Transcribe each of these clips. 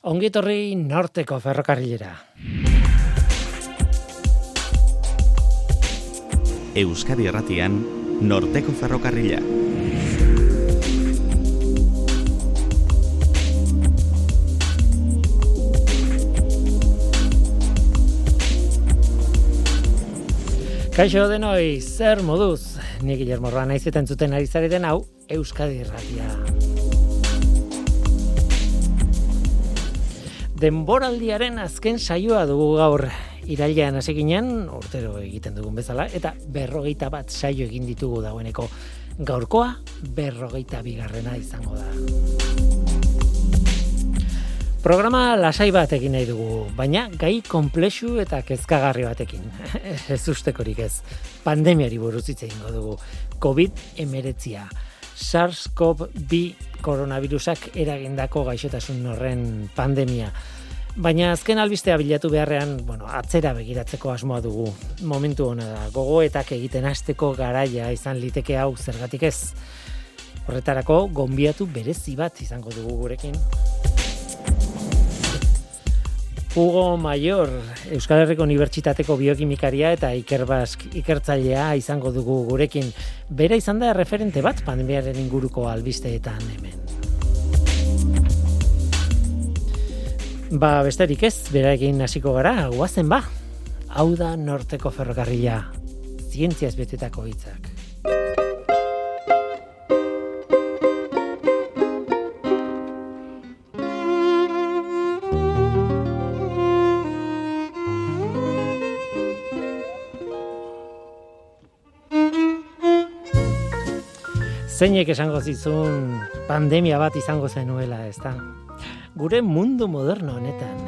Ongitorri norteko ferrokarrilera. Euskadi Erratian, norteko ferrokarrila. Kaixo denoi, zer moduz? Ni Guillermo Roa naizetan zuten ari zareten hau Euskadi Erratia. Denboraldiaren azken saioa dugu gaur irailean hasi ginen, urtero egiten dugun bezala, eta berrogeita bat saio egin ditugu dagoeneko gaurkoa berrogeita bigarrena izango da. Programa lasai bat egin nahi dugu, baina gai komplexu eta kezkagarri batekin. ez ustekorik ez. Pandemiari buruz hitz egingo dugu. COVID-19. SARS-CoV-2 koronavirusak eragindako gaixotasun horren pandemia. Baina azken albistea bilatu beharrean, bueno, atzera begiratzeko asmoa dugu. Momentu hona da, gogoetak egiten hasteko garaia izan liteke hau zergatik ez. Horretarako, gonbiatu berezi bat izango dugu gurekin. Hugo Mayor, Euskal Herriko Unibertsitateko biokimikaria eta Ikerbask ikertzailea izango dugu gurekin. Bera izan da referente bat pandemiaren inguruko albisteetan hemen. Ba, besterik ez, berarekin hasiko gara, guazen ba. Hau da norteko ferrokarria, zientziaz betetako hitzak. Zeinek esango zizun pandemia bat izango zenuela, ezta? Gure mundu moderno honetan,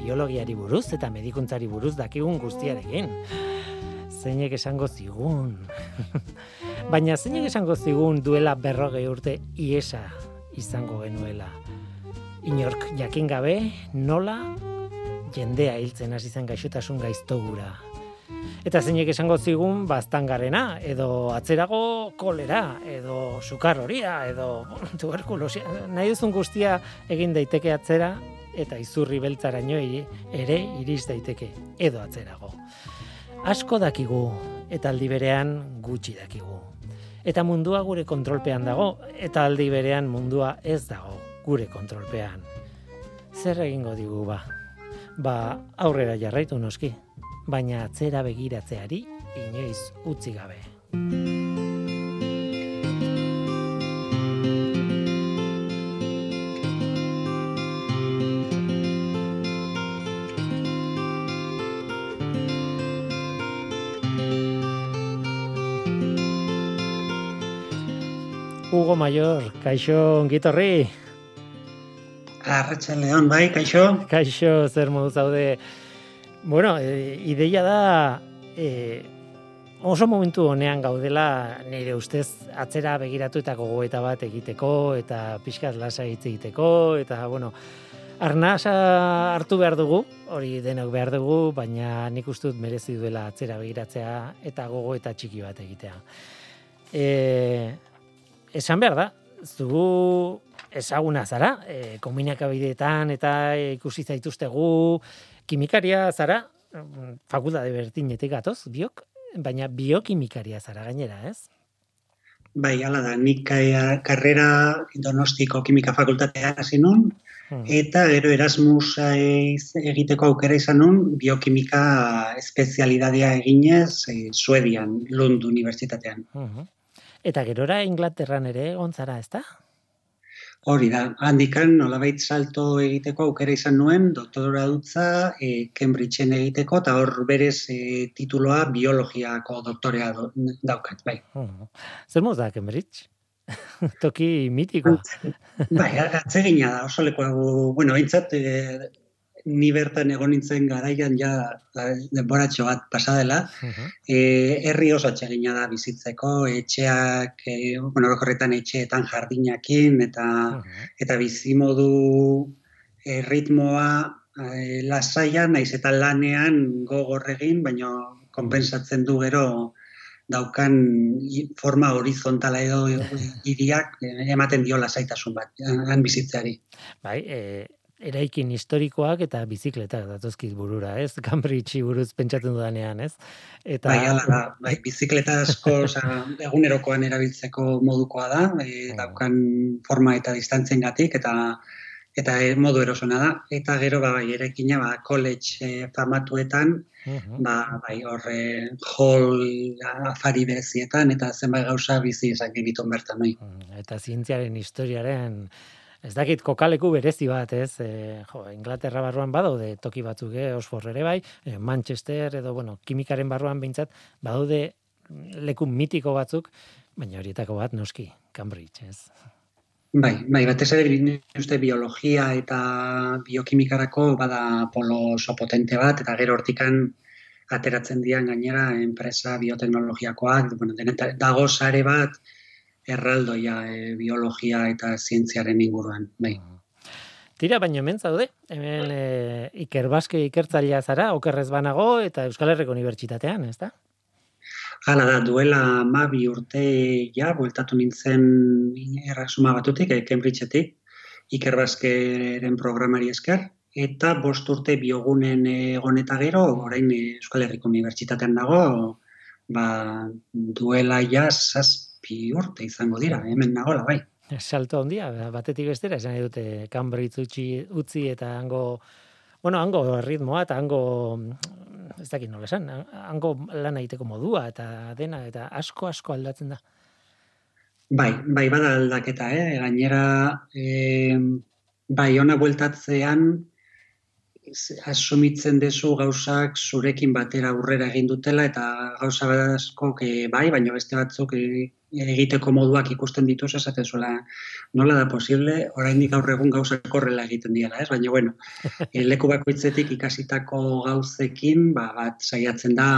biologiari buruz eta medikuntzari buruz dakigun guztiarekin. Zeinek esango zigun. Baina zeinek esango zigun duela berrogei urte iesa izango genuela. Inork jakin gabe nola jendea hiltzen hasi zen gaixotasun gaiztogura Eta zeinek esango zigun baztangarena, edo atzerago kolera, edo sukar horia, edo tuberkulosia. Nahi duzun guztia egin daiteke atzera, eta izurri beltzarainoi ere iris daiteke, edo atzerago. Asko dakigu, eta aldi berean gutxi dakigu. Eta mundua gure kontrolpean dago, eta aldi berean mundua ez dago gure kontrolpean. Zer egingo digu ba? Ba, aurrera jarraitu noski baina atzera begiratzeari inoiz utzi gabe. Hugo Mayor, kaixo ongitorri. Arratxa León, bai, kaixo. Kaixo, zer modu zaude. Bueno, e, ideia da e, oso momentu honean gaudela nire ustez atzera begiratu eta gogoeta bat egiteko eta pixkat lasa hitz egiteko eta bueno, arnasa hartu behar dugu, hori denok behar dugu, baina nik ustut merezi duela atzera begiratzea eta gogoeta txiki bat egitea. E, esan behar da, zugu ezaguna zara, e, komunikabideetan eta ikusi zaituztegu, kimikaria zara, fakultate bertinetik gatoz, biok, baina biokimikaria zara gainera, ez? Bai, ala da, nik eh, karrera donostiko kimika fakultatea hasi nun, hmm. eta gero Erasmus egiteko aukera izan nun, biokimika espezialidadea eginez, e, Suedian, Lund Unibertsitatean. Hmm. Eta gerora Inglaterran ere ontzara, ez da? Hori da, handikan nolabait salto egiteko aukera izan nuen, doktora dutza e, Cambridgeen egiteko, eta hor berez e, tituloa biologiako doktorea daukat, bai. Hmm. Zer da, Cambridge? Toki mitiko. bai, atzegina da, oso lekoago, bueno, bintzat, e, ni bertan egon nintzen garaian ja denboratxo bat pasadela, uh -huh. e, herri oso atxegina da bizitzeko, etxeak, e, bueno, horretan etxeetan jardinakin, eta, uh -huh. eta bizimodu e, ritmoa e, lasaia, naiz eta lanean gogorregin, baina konpensatzen du gero daukan forma horizontala edo iriak ematen dio lasaitasun bat, han bizitzeari. Bai, e, eraikin historikoak eta bizikletak datozkit burura, ez? Cambridge buruz pentsatzen dudanean, ez? Eta bai, ala, bai, bizikleta asko, osea, egunerokoan erabiltzeko modukoa da, e, daukan forma eta distantziengatik eta eta e, modu erosona da. Eta gero ba bai erekina ba college e, famatuetan ba bai horre hall afari bezietan eta zenbait gauza bizi izan egiten bertan bai. Eta zientziaren historiaren Ez dakit kokaleku berezi bat, ez? E, jo, Inglaterra barruan badaude toki batzuk, eh, Oxford ere bai, e, Manchester edo bueno, kimikaren barruan beintzat badaude leku mitiko batzuk, baina horietako bat noski, Cambridge, ez? Bai, bai, batez ere uste biologia eta biokimikarako bada polo potente bat, eta gero hortikan ateratzen dian gainera enpresa bioteknologiakoak, bueno, dago sare bat erraldoia e, biologia eta zientziaren inguruan, bai. Tira, baino hemen zaude, hemen e, ikerbaske ikertzailea zara, okerrez banago eta Euskal Herriko Unibertsitatean, ez da? Hala da, duela ma bi urte ja, bueltatu nintzen errazuma batutik, eh, Cambridgeetik, ikerbazkeren programari esker, eta bost urte biogunen egoneta gero, orain Euskal Herriko Unibertsitatean dago, ba, duela ja zazpi urte izango dira, hemen nagola, bai. Salto ondia, batetik bestera, esan dute Cambridge utzi, utzi eta hango, bueno, hango ritmoa eta hango ez dakit nola esan, hango lan egiteko modua eta dena eta asko asko aldatzen da. Bai, bai bada aldaketa, eh? Gainera, eh, bai, ona bueltatzean, asumitzen dezu gauzak zurekin batera aurrera egin dutela eta gauza asko bai, baina beste batzuk egiteko moduak ikusten dituz esaten zuela nola da posible, oraindik gaur egun gauza korrela egiten diela, ez? Baina bueno, eh, leku bakoitzetik ikasitako gauzekin, ba, bat saiatzen da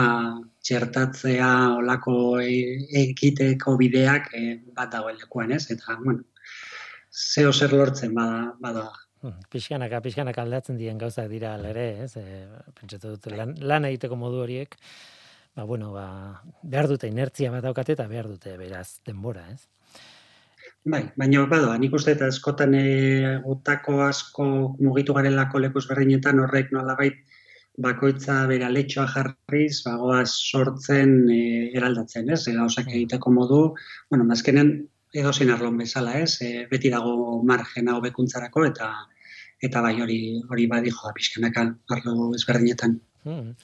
txertatzea olako e, egiteko bideak e, bat dagoen lekuan, ez? Eta bueno, zeo zer lortzen bada, bada pixkanaka, pixkanaka aldatzen dien gauzak dira ere, ez? E, pentsatu dut, lan, lan egiteko modu horiek, ba, bueno, ba, behar dute inertzia bat daukate eta behar dute beraz denbora, ez? Bai, baina badoa, nik uste eta eskotan e, gutako asko mugitu garelako lekus berdinetan horrek nolabait bakoitza bera letxoa jarriz, bagoa sortzen e, eraldatzen, ez? Ega osak egiteko modu, bueno, mazkenen edo zein arlon bezala, ez? E, beti dago margena hobekuntzarako eta eta bai hori hori badi joa pizkanaka arlo ezberdinetan. Hmm.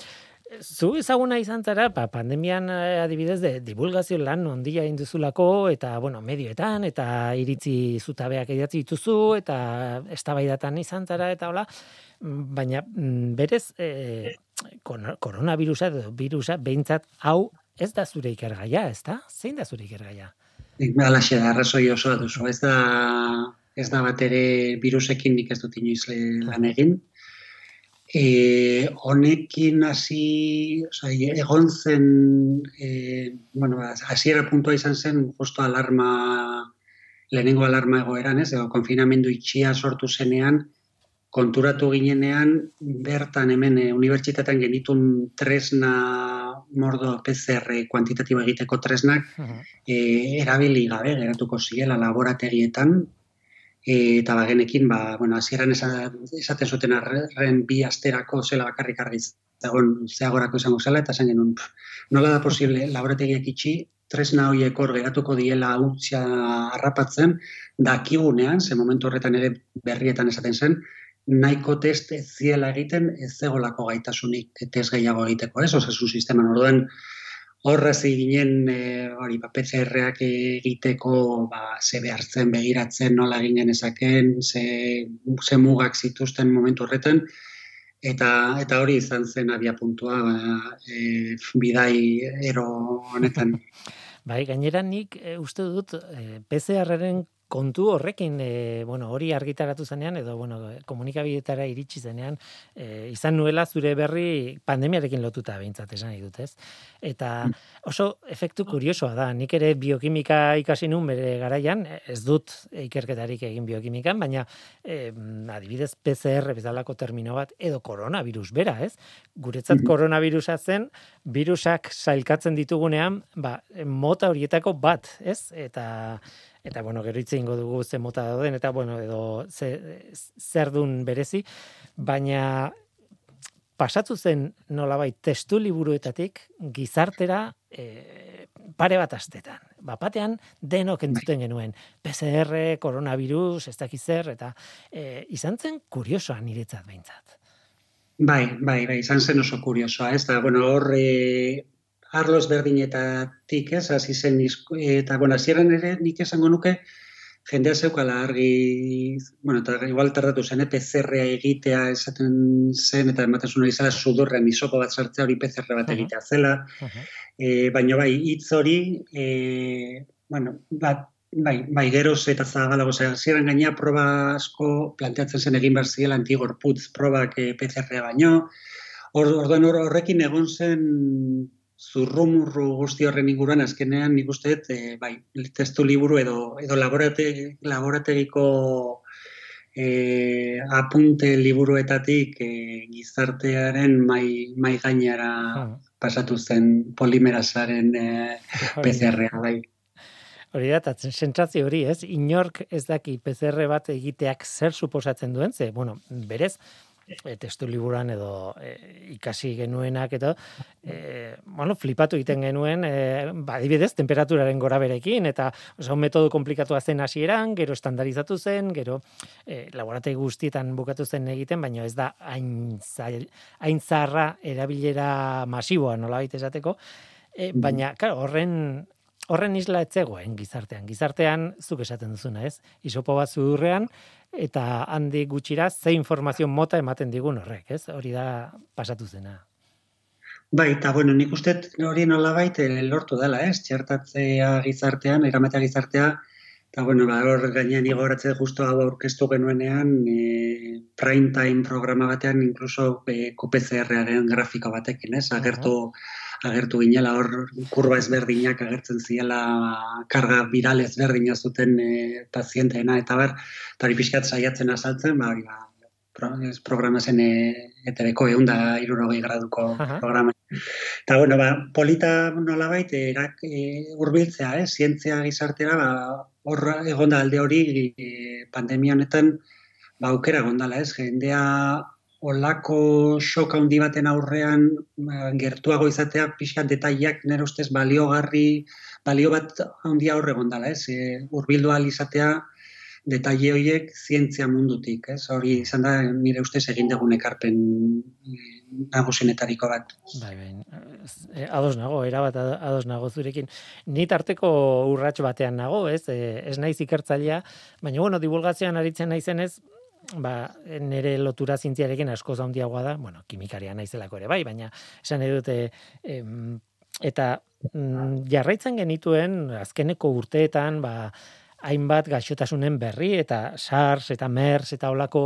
Zu ezaguna izan zara, pa, ba, pandemian eh, adibidez de divulgazio lan ondia induzulako eta bueno, medioetan eta iritzi zutabeak idatzi dituzu eta eztabaidatan izan zara eta hola, baina mm, berez e, koronavirusa virusa beintzat hau ez da zure ikergaia, ez da? Zein da zure ikergaia? Alaxe da, arrazoi osoa duzu. Ez da, ez da bat ere virusekin nik ez dut inoiz lan egin. E, honekin hasi, oza, egon zen, e, bueno, hasiera puntua izan zen, justo alarma, lehenengo alarma egoeran, ez, edo konfinamendu itxia sortu zenean, konturatu ginenean, bertan hemen e, unibertsitatean genitun tresna mordo PCR kuantitatibo egiteko tresnak e, erabili gabe geratuko ziela laborategietan. E, eta bagenekin ba bueno hasieran esaten zuten arren bi asterako zela bakarrik argiz egon zeagorako izango zela eta zen genuen nola da posible laborategiak itxi tresna horiek hor geratuko diela utzia harrapatzen dakigunean ze momentu horretan ere berrietan esaten zen nahiko test ziela egiten ez zegolako gaitasunik test gehiago egiteko, ez? Osasun sisteman orduan horrez ginen e, hori ba PCR-ak egiteko ba ze behartzen begiratzen nola egin ezaken, ze ze mugak zituzten momentu horretan eta eta hori izan zen abia puntua ba, e, bidai ero honetan. Bai, gainera nik e, uste dut e, PCR-ren kontu horrekin e, bueno, hori argitaratu zenean edo bueno, komunikabidetara iritsi zenean e, izan nuela zure berri pandemiarekin lotuta behintzat esan dut, ez? Eta mm. oso efektu kuriosoa da, nik ere biokimika ikasi nun bere garaian, ez dut ikerketarik egin biokimikan, baina e, adibidez PCR bezalako termino bat edo coronavirus bera, ez? Guretzat mm coronavirusa zen virusak sailkatzen ditugunean, ba, mota horietako bat, ez? Eta eta bueno, gero hitze ingo dugu ze mota dauden, eta bueno, edo ze, zer dun berezi, baina pasatu zen nolabait testu liburuetatik gizartera e, pare bat astetan. Bapatean denok entzuten genuen. PCR, coronavirus, ez dakiz zer, eta e, izan zen kuriosoa niretzat behintzat. Bai, bai, bai, izan zen oso kuriosoa, ez da, bueno, hor, e, arlos berdinetatik, ez, hasi zen, eta, bueno, hasieran ere, nik esango nuke, jendea zeukala argi, bueno, eta igual tardatu zen, eh, PCR egitea esaten zen, eta ematen zuen izala sudurrean isoko bat sartzea hori PCR bat egitea zela, uh -huh. e, baina bai, hitz hori, e, bueno, bat, bai, bai, geroz eta zagalago, zer, ziren gaina proba asko planteatzen zen egin behar ziela antigorputz probak e, PCR baino, Orduan horrekin egon zen zurrumurru guzti horren inguruan azkenean nik uste dut e, bai, testu liburu edo edo laborate, laborategiko e, apunte liburuetatik e, gizartearen mai, mai gainara ah. pasatu zen polimerasaren e, PCR-a bai. Hori da, sentsazio hori, ez? Inork ez daki PCR bat egiteak zer suposatzen duen, ze, bueno, berez, e, testu liburan edo e, ikasi genuenak eta e, bueno, flipatu egiten genuen e, ba, dibidez, temperaturaren gora berekin eta oso, metodo komplikatu zen hasieran, gero estandarizatu zen, gero e, laborategi guztietan bukatu zen egiten, baina ez da hain, hain zarra erabilera masiboa nola baita esateko, e, mm. baina, claro, horren horren isla etzegoen gizartean. Gizartean, zuk esaten duzuna, ez? Isopo bat zudurrean, eta handi gutxira ze informazio mota ematen digun horrek, ez? Hori da pasatu zena. Bai, eta bueno, nik uste hori nola baita eh, lortu dela, ez? Txertatzea gizartean, eramatea gizartea, eta bueno, ba, hor gainean igoratze justo hau aurkeztu genuenean, e, prime time programa batean, inkluso e, eh, QPCR-aren grafiko batekin, ez? Agertu, agertu ginela hor kurba ezberdinak agertzen ziela karga viral ezberdina zuten e, pazienteena eta ber, eta hori pixkat saiatzen azaltzen, ba, ba, programa zen e, etereko egun da irurogei graduko programa. Eta, bueno, ba, polita nola baita, erak e, urbiltzea, eh? zientzia gizartera, ba, horra egonda alde hori e, pandemia honetan, ba, aukera gondala, ez? Jendea olako shoka handi baten aurrean ba, gertuago izatea pixkat detaileak nire ustez baliogarri balio bat handi aurre gondala, ez? E, urbildu izatea detaile horiek zientzia mundutik, ez? Hori izan da nire ustez egin dugun ekarpen e, nagusinetariko bat. Bai, bai. E, ados nago, era bat ados nago zurekin. Ni tarteko urrats batean nago, ez? E, ez naiz ikertzailea, baina bueno, divulgazioan aritzen naizenez, ba, nire lotura zientziarekin asko zaundiagoa da, bueno, kimikaria naizelako ere bai, baina esan edute, em, eta mm, jarraitzen genituen azkeneko urteetan, ba, hainbat gaixotasunen berri eta SARS eta MERS eta olako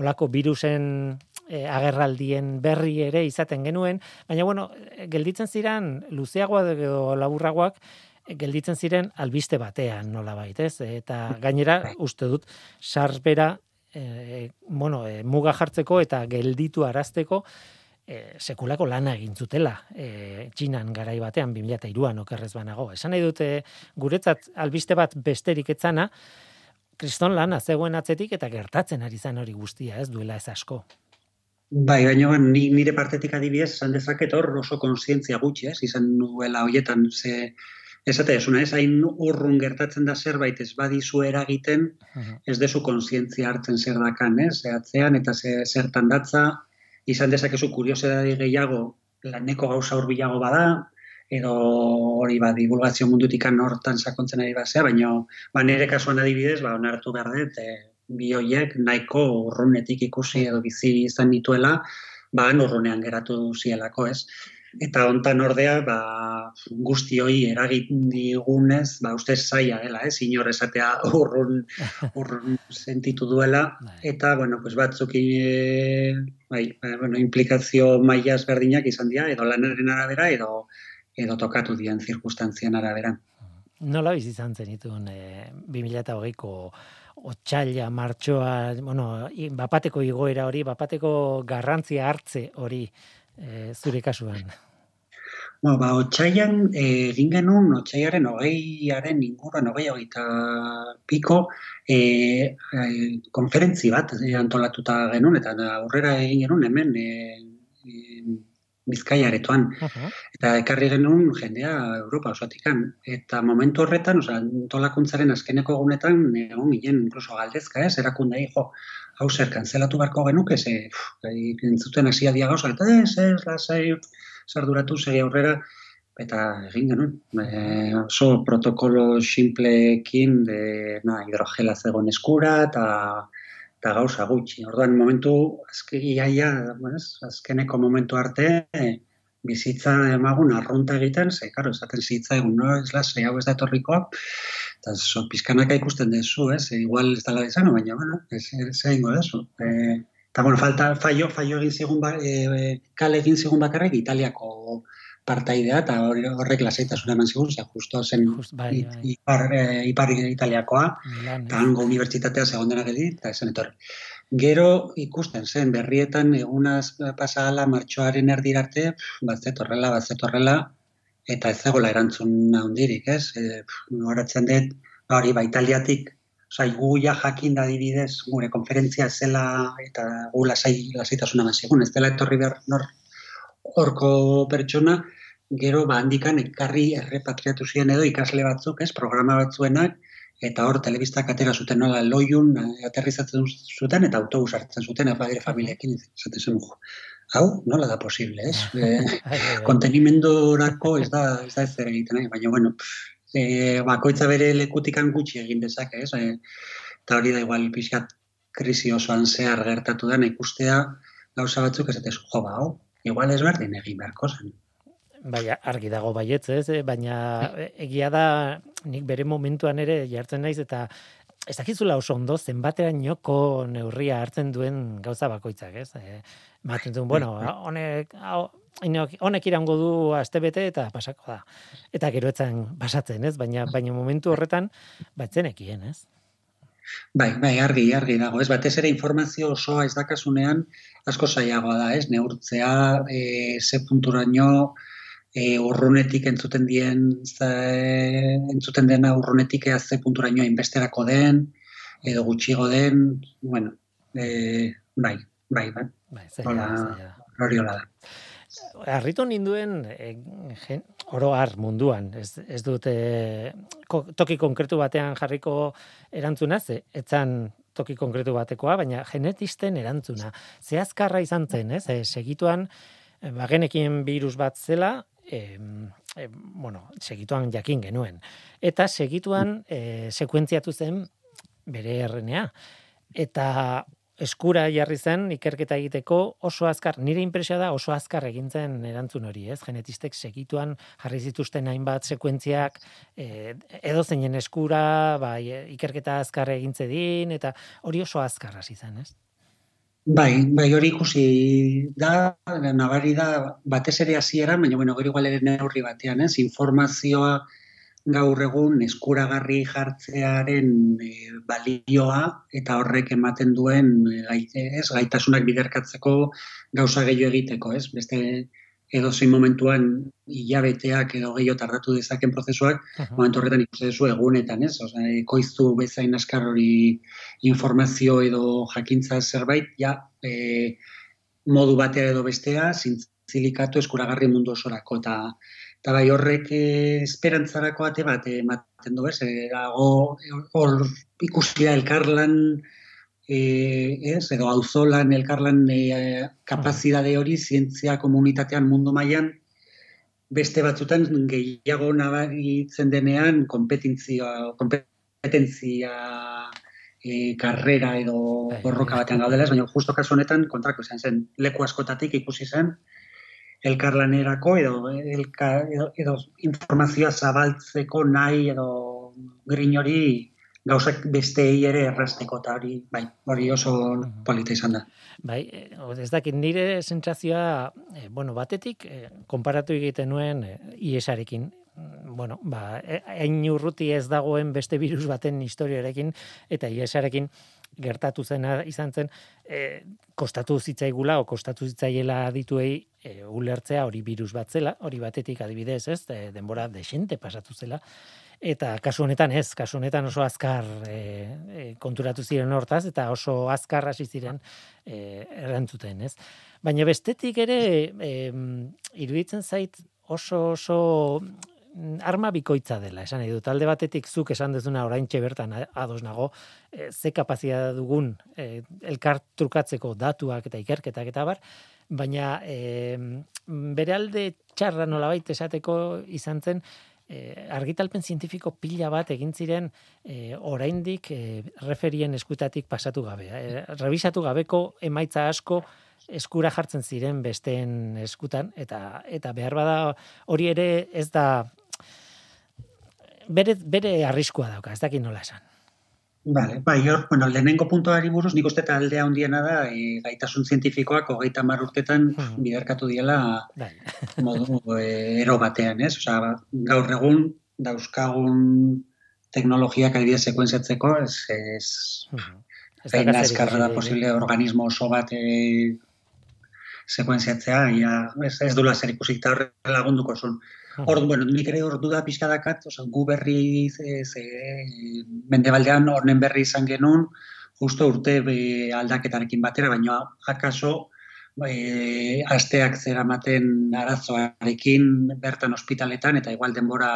olako virusen e, agerraldien berri ere izaten genuen, baina bueno, gelditzen ziren luzeagoa edo laburragoak gelditzen ziren albiste batean nola baitez, eta gainera uste dut SARS bera e, bueno, e, muga jartzeko eta gelditu arazteko e, sekulako lana egin zutela e, txinan garai batean 2002an okerrez banago. Esan nahi dute guretzat albiste bat besterik etzana, kriston lana zegoen atzetik eta gertatzen ari zen hori guztia, ez duela ez asko. Bai, baina nire partetik adibidez, esan dezaket hor oso konsientzia gutxi, ez, izan nuela hoietan, ze, Esate, esuna, ez hain urrun gertatzen da zerbait ez badizu eragiten, ez dezu konsientzia hartzen zer dakan, ez? Zehatzean eta ze, zertan datza, izan dezakezu kuriosidade gehiago laneko gauza hurbilago bada, edo hori ba, divulgazio mundutik hortan sakontzen ari basea, baina ba, nire kasuan adibidez, ba, onartu behar dut, e, bi hoiek nahiko urrunetik ikusi edo bizi izan dituela, ba, urrunean geratu zielako, ez? Eta hontan ordea, ba, guzti hoi eragin digunez, ba, uste zaila dela, ez, inor esatea urrun, urrun sentitu duela, bai. eta, bueno, pues batzuk e, bai, ba, bueno, implikazio mailaz berdinak izan dira, edo lanaren arabera, edo, edo tokatu dien zirkustantzian arabera. Nola bizi izan zen itun, e, 2008ko otxaila, martxoa, bueno, bapateko igoera hori, bapateko garrantzia hartze hori, e, zure kasuan? Bueno, ba, otxaian eh, egin genuen, otxaiaren hogeiaren inguruan, hogei hogeita piko, e, e, konferentzi bat e, antolatuta genuen, eta aurrera egin genuen hemen e, e, bizkaiaretoan. Eta ekarri genuen jendea Europa osoatikan. Eta momentu horretan, oza, antolakuntzaren azkeneko egunetan, egon ginen, incluso galdezka ez, erakundei, jo, hau zer, kanzelatu barko genuke, ze, entzuten hasia dia gauza, eta ez, ez, lasai, sarduratu segi aurrera eta egin genuen. E, oso protokolo simpleekin de na, hidrogela zegoen eskura eta eta gauza gutxi. Orduan momentu azkegia bueno, azkeneko momentu arte bizitza emagun arrunta egiten, ze karo, esaten zitza egun, no, ez la, hau ez da etorrikoa, eta so, pizkanaka ikusten dezu, ez, igual ez dala izan, baina, bueno, ez, ez egingo dezu. E, Eta, bueno, falta, fallo, fallo egin zigun, ba, e, kale egin zigun bakarrik Italiako partaidea, eta horrek lasaitasuna eman zigun, ze justo zen Just, bai, bai. Ipar, e, ipar Italiakoa, eta hango unibertsitatea segon denak eta esan etorri. Gero ikusten zen, berrietan egunaz pasala martxoaren erdirarte, bat zetorrela, bat zetorrela, eta ez zegoela erantzun handirik, ez? E, Horatzen dut, hori, ba, italiatik Osa, gu ja jakin da dibidez, gure konferentzia zela eta gu lasai, lasaitasuna mazigun, ez dela etorri behar nor horko pertsona, gero ba handikan ekarri errepatriatu ziren edo ikasle batzuk, ez, programa batzuenak, eta hor telebistak atera zuten nola loiun eh, aterrizatzen zuten eta autobus hartzen zuten erradire familiekin, zaten zen hau, nola da posible, ez? E, kontenimendorako ez da, ez da ez zer egiten, baina, bueno, e, bakoitza bere lekutikan gutxi egin dezake, ez? E, eta hori da igual pixkat krisi osoan zehar gertatu da, ikustea gauza batzuk ez jo ba, hau, igual ez egin beharko zen. Baina, argi dago baietz, ez? Eh? Baina egia da, nik bere momentuan ere jartzen naiz, eta ez dakizula oso ondo zenbatean joko neurria hartzen duen gauza bakoitzak, ez? E, Baten duen, bueno, honek, honek irango du astebete eta pasako da. Eta gero etzen pasatzen, ez? Baina baina momentu horretan batzen ekien, ez? Bai, bai, argi, argi dago, ez? Batez ere informazio osoa ez dakasunean asko zailagoa da, ez? Neurtzea, e, ze punturaino, e, urrunetik entzuten dien, ze, entzuten dena urrunetik ea ze punturaino inbesterako den, edo gutxigo den, bueno, e, bai, bai, bai. Bai, hola da. Arritu ninduen e, gen, oro har munduan, ez, ez dute toki konkretu batean jarriko erantzuna, ze, etzan toki konkretu batekoa, baina genetisten erantzuna. Ze azkarra izan zen, ez? E, segituan, e, bagenekin virus bat zela, e, e, bueno, segituan jakin genuen. Eta segituan e, sekuentziatu zen bere RNA. Eta eskura jarri zen ikerketa egiteko oso azkar, nire impresia da oso azkar egintzen erantzun hori, ez? Genetistek segituan jarri zituzten hainbat sekuentziak e, edo zeinen eskura, bai, ikerketa azkar egintze din, eta hori oso azkar hasi zen, ez? Bai, bai hori ikusi da, nabari da, batez ere hasiera, baina bueno, gero igual ere neurri batean, ez? Informazioa, gaur egun eskuragarri jartzearen e, balioa eta horrek ematen duen e, ez, gaitasunak biderkatzeko gauza gehiago egiteko, ez? Beste edo zein momentuan hilabeteak edo gehiago tardatu dezaken prozesuak, momentu horretan ikusten duzu egunetan, ez? Osea, ekoiztu bezain askar hori informazio edo jakintza zerbait, ja, e, modu batea edo bestea, zintzilikatu eskuragarri mundu osorako, eta Eta bai horrek eh, esperantzarako ate bat ematen du, ez? Hor ikusia elkarlan eh, ez? edo auzolan elkarlan eh, kapazidade hori zientzia komunitatean mundu mailan beste batzutan gehiago nabaritzen denean kompetentzia kompetentzia e, karrera edo bai, borroka batean gaudela, baina justo kasu honetan kontrako izan zen leku askotatik ikusi zen elkarlanerako edo, elka, edo, edo informazioa zabaltzeko nahi edo grin hori gauzak besteei ere errasteko eta hori, bai, hori oso polita izan da. Bai, eh, ez dakit nire sentsazioa, eh, bueno, batetik, eh, konparatu egiten nuen IESarekin, bueno, ba, hain urruti ez dagoen beste virus baten historiarekin, eta IESarekin, gertatu zena izan zen, e, kostatu zitzaigula, o kostatu zitzaiela dituei e, ulertzea hori virus bat zela, hori batetik adibidez, ez, denbora desente pasatu zela, eta kasu honetan ez, kasu honetan oso azkar e, e, konturatu ziren hortaz, eta oso azkar hasi ziren e, erantzuten, ez. Baina bestetik ere, e, iruditzen zait oso oso arma bikoitza dela, esan nahi talde batetik zuk esan dezuna orain bertan ados nago, e, ze kapazia dugun e, elkar trukatzeko datuak eta ikerketak eta bar, baina e, bere alde txarra nolabait esateko izan zen, e, argitalpen zientifiko pila bat egin ziren e, oraindik e, referien eskutatik pasatu gabe. E, revisatu gabeko emaitza asko eskura jartzen ziren besteen eskutan eta eta behar bada hori ere ez da bere, bere arriskua dauka, ez dakit nola esan. Vale, bai, hor, bueno, lehenengo puntuari buruz, nik uste aldea handiena da, e, gaitasun zientifikoak hogeita mar urtetan hmm. biderkatu diela bai. modu e, ero batean, ez? Osa, gaur egun, dauzkagun teknologiak adibidez sekuenziatzeko, ez, ez, hmm. ez da posible organismo oso bat e, sekuenziatzea, ia, ez, ez dula zer ikusik eta horre lagunduko zuen. Hor, bueno, nik ere hor duda pixka dakat, oza, gu berri ze, ze, mendebaldean horren berri izan genuen, justo urte be, aldaketarekin batera, baina akaso e, asteak zera maten arazoarekin bertan ospitaletan, eta igual denbora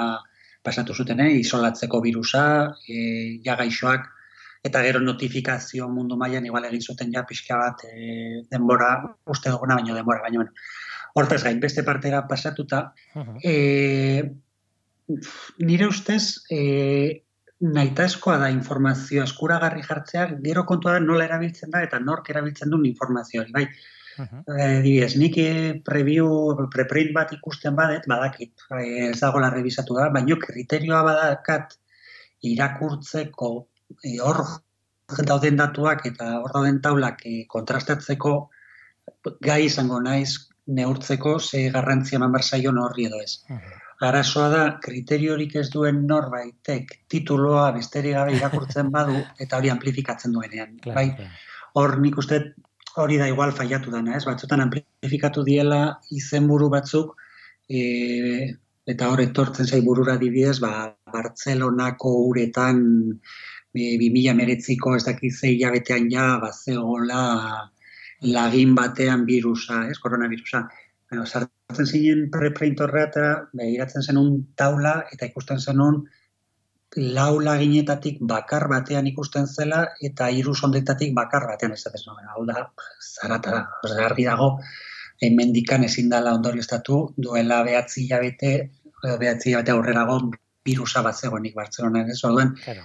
pasatu zuten, eh, isolatzeko virusa, e, jagaixoak, eta gero notifikazio mundu mailan igual egin zuten ja pixka bat e, denbora, uste duguna baino denbora, baina bueno, Hortaz gain, beste partera pasatuta, e, nire ustez, e, nahitaezkoa da informazio eskuragarri jartzea, gero kontua da nola erabiltzen da eta nork erabiltzen duen informazio hori, bai. Uh nik preview, preprint bat ikusten badet, badakit, ez dago la revisatu da, baina kriterioa badakat irakurtzeko hor dauden datuak eta hor dauden taulak kontrastatzeko gai izango naiz neurtzeko ze garrantzia eman bar zaio horri edo ez. Arazoa da, kriteriorik ez duen norbaitek tituloa besteri gabe irakurtzen badu eta hori amplifikatzen duenean. bai, hor nik uste hori da igual faiatu dana, ez? Batzutan amplifikatu diela izenburu batzuk e, eta hor etortzen zai burura dibidez, ba, Bartzelonako uretan e, 2000 meretziko ez dakizei jabetean ja, ba, zegoela lagin batean virusa, ez, koronavirusa. Bueno, sartzen zinen preprint horreata, behiratzen zenun taula, eta ikusten zenun lau laginetatik bakar batean ikusten zela, eta hiru sondetatik bakar batean ez ez hau da, zarata da, dago, mendikan ezin dala ondorioztatu, duela behatzi jabete, behatzi jabete aurrerago, virusa bat zegoenik Bartzelona, ez, orduan, claro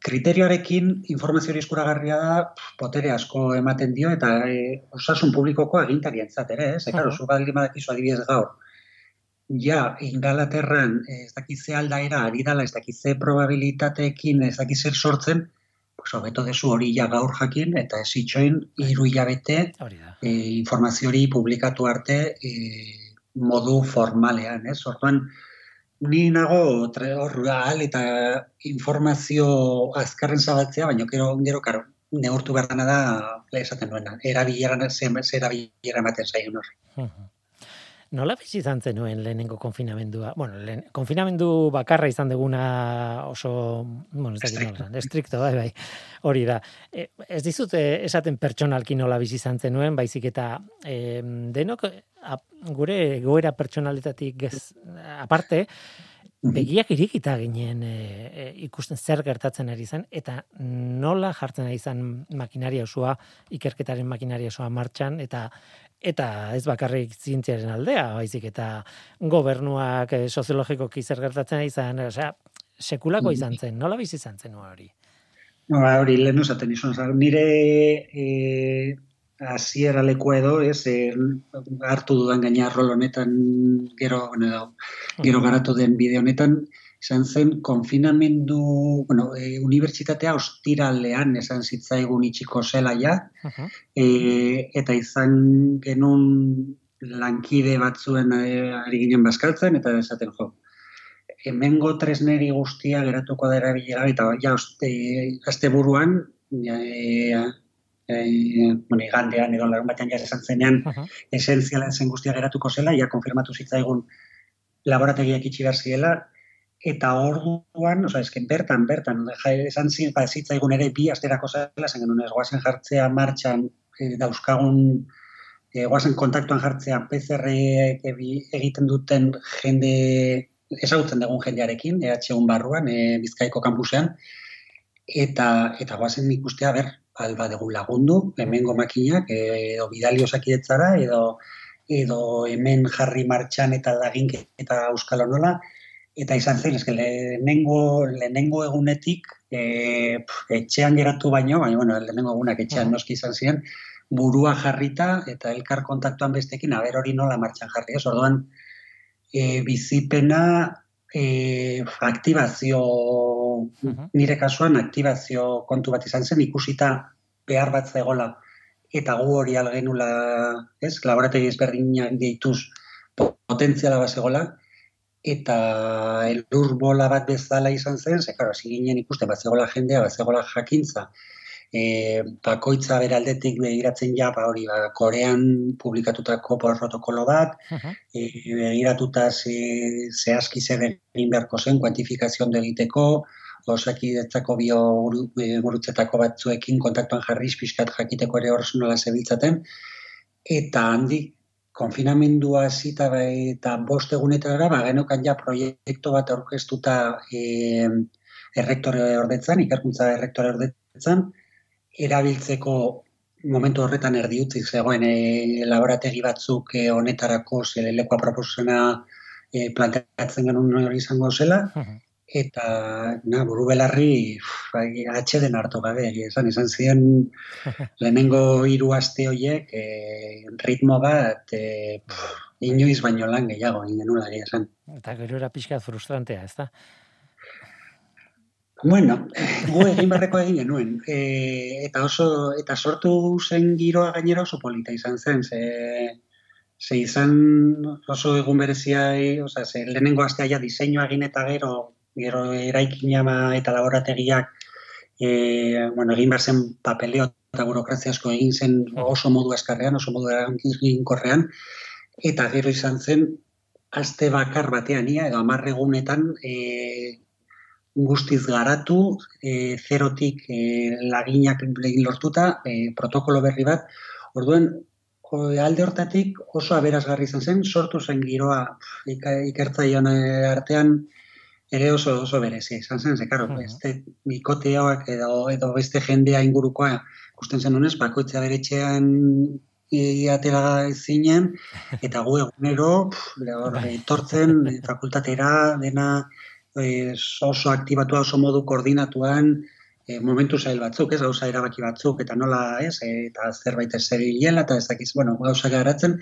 kriterioarekin informazio eskuragarria da potere asko ematen dio eta e, osasun publikoko agintarientzat ere, ez? Claro, zu baldin badakizu adibidez gaur. Ja, Ingalaterran ez dakize aldaera ari dala, ez dakize probabilitateekin ez dakize sortzen, pues hobeto dezu hori ja gaur jakin eta ez itxoin hiru hilabete e, informazio hori publikatu arte e, modu formalean, ez? Orduan, ni nago hor eta informazio azkarren zabaltzea, baina gero, gero karo, neurtu behar da esaten duena. Erabileran zen, erabileran baten zaion hor. Nola bizi izan zenuen lehenengo konfinamendua? Bueno, lehen, konfinamendu bakarra izan deguna oso, bueno, ez estricto. estricto, bai, bai, hori da. E, ez dizut esaten pertsonalki nola bizi izan zenuen, baizik eta e, denok gure goera pertsonalitatik aparte, begiak irikita ginen e, ikusten zer gertatzen ari zen, eta nola jartzen ari zen makinaria osoa, ikerketaren makinaria osoa martxan, eta eta ez bakarrik zientziaren aldea, baizik eta gobernuak eh, soziologikoki zer gertatzen izan, osea, sekulako izan zen, nola bizi izan zen hori? No, hori, lehen usaten izan, nire e, aziera leku edo, ez, e, hartu dudan gaina rol honetan, gero, bueno, gero garatu den bideo honetan, izan zen konfinamendu, bueno, e, unibertsitatea ostiralean esan zitzaigun itxiko zela ja, e, eta izan genuen lankide batzuen e, ari ginen bazkaltzen, eta esaten jo, hemengo tresneri guztia geratuko da erabilera, eta ja, azte buruan, e, e, bueno, igandean edo larun batean jaz esan zenean, uh -huh. esentziala zen guztia geratuko zela, ja konfirmatu zitzaigun laborategiak itxi behar ziela, eta orduan, oza, esken bertan, bertan, ja, esan zin, ba, zitzaigun ere bi asterako zela, zen genuen ez guazen jartzea martxan e, dauzkagun e, guazen kontaktuan jartzea PCR egiten duten jende ezagutzen dugun jendearekin, EH1 barruan, e, Bizkaiko kampusean, eta eta guazen ikustea ber, alba dugu lagundu, hemengo makinak, edo bidali osakidetzara, edo edo hemen jarri martxan eta lagink eta euskal nola, eta izan zen, eske lehenengo, lehenengo egunetik e, etxean geratu baino, baina bueno, lehenengo egunak etxean noski izan ziren, burua jarrita eta elkar kontaktuan bestekin, aber hori nola martxan jarri, ez? Orduan, e, bizipena e, aktibazio, nire kasuan aktibazio kontu bat izan zen, ikusita behar bat zegoela, eta gu hori algenula, ez, laborategi ezberdinak deituz potentziala bat zegoela, eta elur bola bat bezala izan zen, ze, karo, ginen ikusten, bat zegoela jendea, bat zegoela jakintza, e, bakoitza beraldetik begiratzen ja, ba, hori, ba, korean publikatutako protokolo bat, uh -huh. e, begiratuta ze, zehazki zer egin beharko zen, kuantifikazioan egiteko, osaki detzako bio e, gurutzetako batzuekin kontaktuan jarriz pixkat jakiteko ere hor nola zebiltzaten. Eta handi, konfinamendua zita bai, eta bost egunetara, ba, genokan ja proiektu bat aurkeztuta e, errektore ordetzan, ikerkuntza errektore ordetzan, erabiltzeko momentu horretan erdiutzik zegoen e, laborategi batzuk e, honetarako zelelekoa proposena e, planteatzen genuen hori izango zela, eta na, buru belarri bai, atxe hartu gabe, esan izan ziren lehenengo hiru aste horiek e, ritmo bat e, inoiz baino lan gehiago ingen nula esan. Eta gero era pixka frustrantea, ez da? Bueno, gu egin barreko egin genuen. E, eta oso, eta sortu zen giroa gainera oso polita izan zen, ze, ze izan oso egun berezia, oza, ze, lehenengo astea ja diseinua egin eta gero gero eraikina eta laborategiak e, bueno, egin behar zen papeleo eta burokrazia asko egin zen oso modu eskarrean, oso modu egin korrean, eta gero izan zen aste bakar batean ia, edo amarregunetan e, guztiz garatu, e, zerotik e, laginak lortuta, e, protokolo berri bat, orduen, alde hortatik oso aberazgarri izan zen, sortu zen giroa ikertzaion artean, ere oso oso berezia izan zen, ze claro, uh -huh. este bikoteoak edo edo beste jendea ingurukoa ikusten zen honez, bakoitza beretxean iatera zinen, eta gu egunero, bai. etortzen, eh, fakultatera, dena oso aktibatua, oso modu koordinatuan, e, momentu zail batzuk, ez, gauza erabaki batzuk, eta nola, ez, eta zerbait ez zer eta ez dakiz, bueno, gauza garatzen,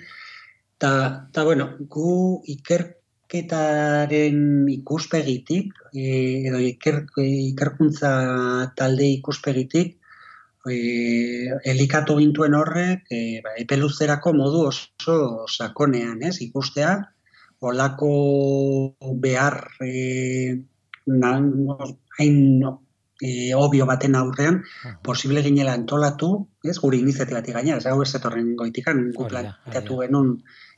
eta, bueno, gu iker ikerketaren ikuspegitik, e, edo iker, ikerkuntza talde ikuspegitik, e, elikatu gintuen horrek, e, ba, epeluzerako modu oso sakonean, ez, ikustea, olako behar e, hain e, obio baten aurrean, posible ginela antolatu, ez, guri iniziatibatik gaina, ez hau ez etorren goitikan, gu planteatu genuen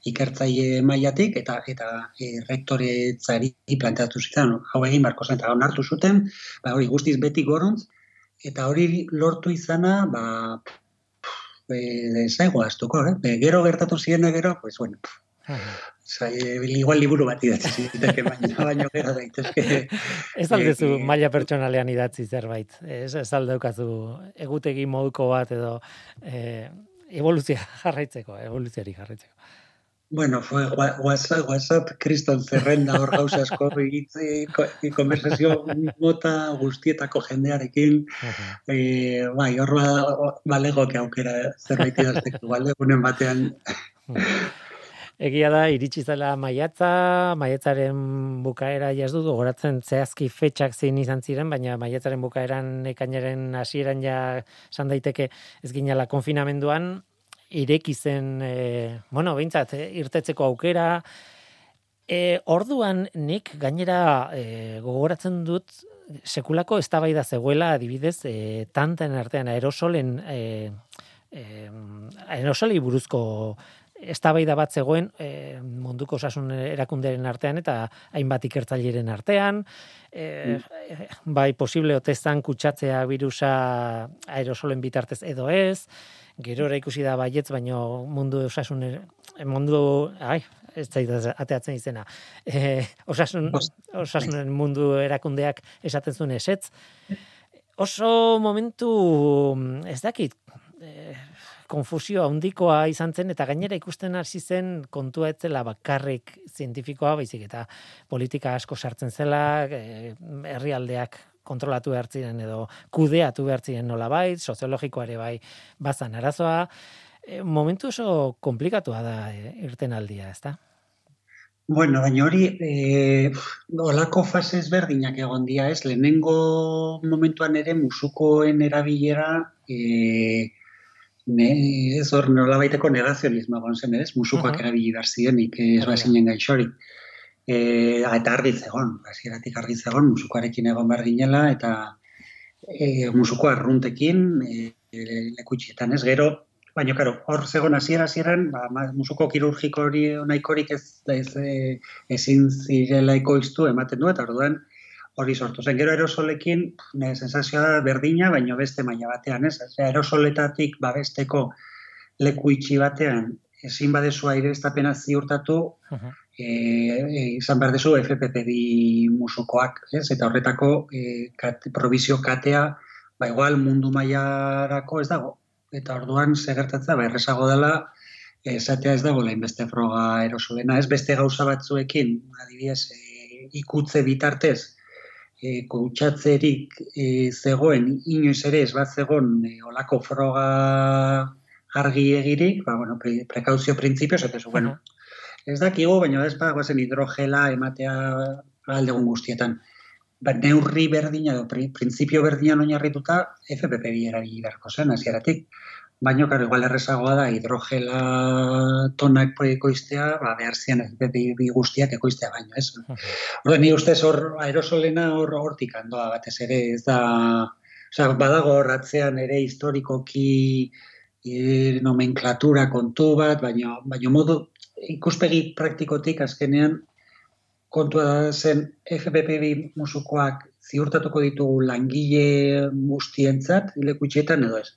ikertzaile mailatik eta eta e, rektoretzari planteatu zitzen, hau egin barko zen, eta onartu zuten, ba, hori guztiz beti goruntz, eta hori lortu izana, ba, e, zaigo aztuko, eh? gero gertatu ziren gero, pues bueno, Zai, igual liburu bat idatzi ziteke, baina baino gero daitezke. Ez aldezu e, maila pertsonalean idatzi zerbait. Ez, ez aldeukazu egutegi moduko bat edo e, evoluzia jarraitzeko, evoluziari jarraitzeko. Bueno, fue WhatsApp, WhatsApp kriston zerrenda hor gauza asko egitze, konversazio mota guztietako jendearekin. Uh bai, hor ba, balego que aukera zerbait idazteko, bale, unen batean. Egia da, iritsi zela maiatza, maiatzaren bukaera jazdu goratzen zehazki fetxak zein izan ziren, baina maiatzaren bukaeran ekainaren hasieran ja san daiteke ez ginala konfinamenduan, ireki zen, e, bueno, behintzat, e, irtetzeko aukera, E, orduan nik gainera e, gogoratzen dut sekulako eztabaida zegoela adibidez e, tanten artean aerosolen e, e, aerosoli buruzko eztabaida bat zegoen e, munduko osasun erakunderen artean eta hainbat ikertzaileren artean e, bai posible otezan kutsatzea virusa aerosolen bitartez edo ez gerora ikusi da baietz baino mundu osasun mundu ai ez zait ateatzen izena. E, osasun, osasunen mundu erakundeak esaten zuen esetz. Oso momentu, ez dakit, konfusio handikoa izan zen, eta gainera ikusten hasi zen kontua etzela bakarrik zientifikoa, baizik eta politika asko sartzen zela, e, herrialdeak kontrolatu behar ziren edo kudeatu behar ziren nola bai, soziologikoare bai bazan arazoa, e, momentu oso komplikatua da e, irten aldia, ez da? Bueno, baina hori, e, olako fase ezberdinak egon dia, ez? Lehenengo momentuan ere musukoen erabilera, e, ne, ez hor, nola baiteko negazionismo egon zen, ez? Musukoak uh -huh. erabili behar zienik, ez ba zinen gaixori. E, eta argi zegon, hasieratik argi zegon, musukoarekin egon behar ginela, eta e, musuko arruntekin, e, lekutxietan ez, gero, Baina, karo, hor zegoen hasiera hasieran, ba, musuko kirurgiko hori onaikorik ez, ez ezin zirela ikoiztu ematen du, eta orduan hori sortu zen. Gero aerosolekin, ne, sensazioa berdina, baina beste maila batean, ez? ez aerosoletatik babesteko leku itxi batean, ezin badezu aire ez ziurtatu, uh -huh. e, izan behar dezu FPPD musukoak, ez? Eta horretako e, kat, provizio katea, ba igual mundu mailarako ez dago, eta orduan segertatza ba erresago dela esatea ez dago beste froga erosolena, ez beste gauza batzuekin, adibidez, e, ikutze bitartez, e, kutsatzerik e, zegoen inoiz ere ez bat zegoen e, olako froga argi egirik, ba, bueno, pre, prekauzio printzipio, ez bueno, ez dakigu, baina ez ba, guazen hidrogela ematea aldegun guztietan. Ba, neurri berdina, edo, printzipio berdina oinarrituta FPP bi erabili beharko zen, hasieratik baino karo igual errezagoa da hidrogela tonak ekoiztea, ba behar zian bi guztiak ekoiztea baino, ez? Orde ni ustez hor aerosolena hor hortik andoa batez ere, ez da, osea, badago horratzean ere historikoki e, nomenklatura kontu bat, baino baino modu ikuspegi praktikotik azkenean kontua da zen FPPB musukoak ziurtatuko ditugu langile guztientzat ilekutxetan edo ez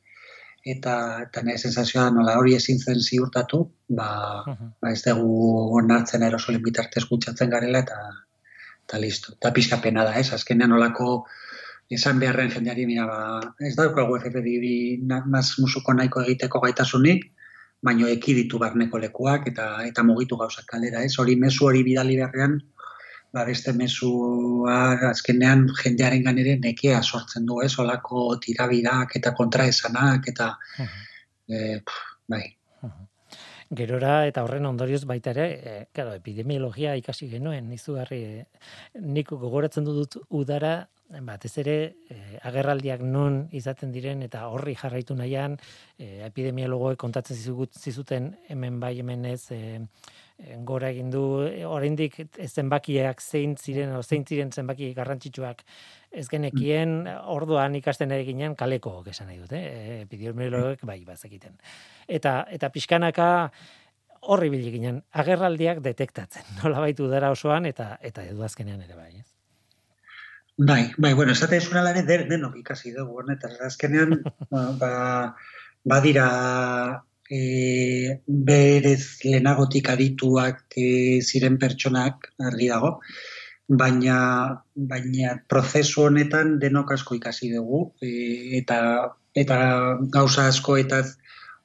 eta eta nire sensazioa nola hori ezin zen ziurtatu, ba, ba ez dugu onartzen aerosolin bitartez gutxatzen garela eta eta listo. Eta pixka pena da, ez? Azkenean nolako esan beharren jendeari mira, ba, ez daukagu FFD maz musuko nahiko egiteko gaitasunik, baino ekiditu barneko lekuak eta eta mugitu gauzak kalera, ez? Hori mezu hori bidali beharrean, ba beste mesua azkenean jendearen ganere nekea sortzen du, ez, olako tirabirak eta kontraesanak eta uh -huh. bai. Gerora eta horren ondorioz baita ere, e, claro, epidemiologia ikasi genuen, izugarri, e, nik gogoratzen dut udara, batez ere, e, agerraldiak non izaten diren eta horri jarraitu nahian, e, epidemiologoek kontatzen zizuten hemen bai hemen ez, e, gora egin du oraindik zenbakiak zein ziren o zein ziren zenbaki garrantzitsuak ez genekien orduan ikasten ere ginen kaleko esan nahi dut eh epidemiologek bai bazekiten. Eta eta pixkanaka horri bil ginen agerraldiak detektatzen nola baitu dara osoan eta eta edu azkenean ere bai ez? Bai, bai, bueno, esate esuna lare denok ikasi dugu, honetan, azkenean, ba, badira e, berez lehenagotik adituak e, ziren pertsonak argi dago, baina, baina prozesu honetan denok asko ikasi dugu, e, eta, eta gauza asko eta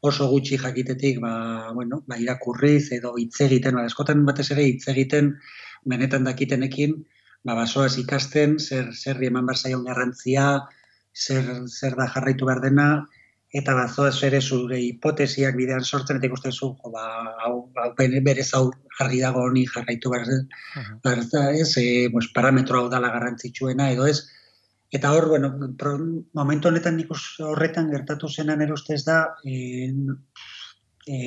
oso gutxi jakitetik, ba, bueno, ba, irakurriz edo hitz egiten, ba, eskotan batez ere hitz egiten benetan dakitenekin, ba, basoaz ikasten, zer, zer eman barzaion garrantzia, zer, zer da jarraitu behar dena, eta bazoaz ere zure hipotesiak bidean sortzen, eta ikusten zu, jo, ba, hau, berez hau jarri dago honi jarraitu behar, uh ez, e, pues, parametro hau dala garrantzitsuena, edo ez, eta hor, bueno, pro, momentu honetan nik horretan gertatu zenan erostez da, e, e,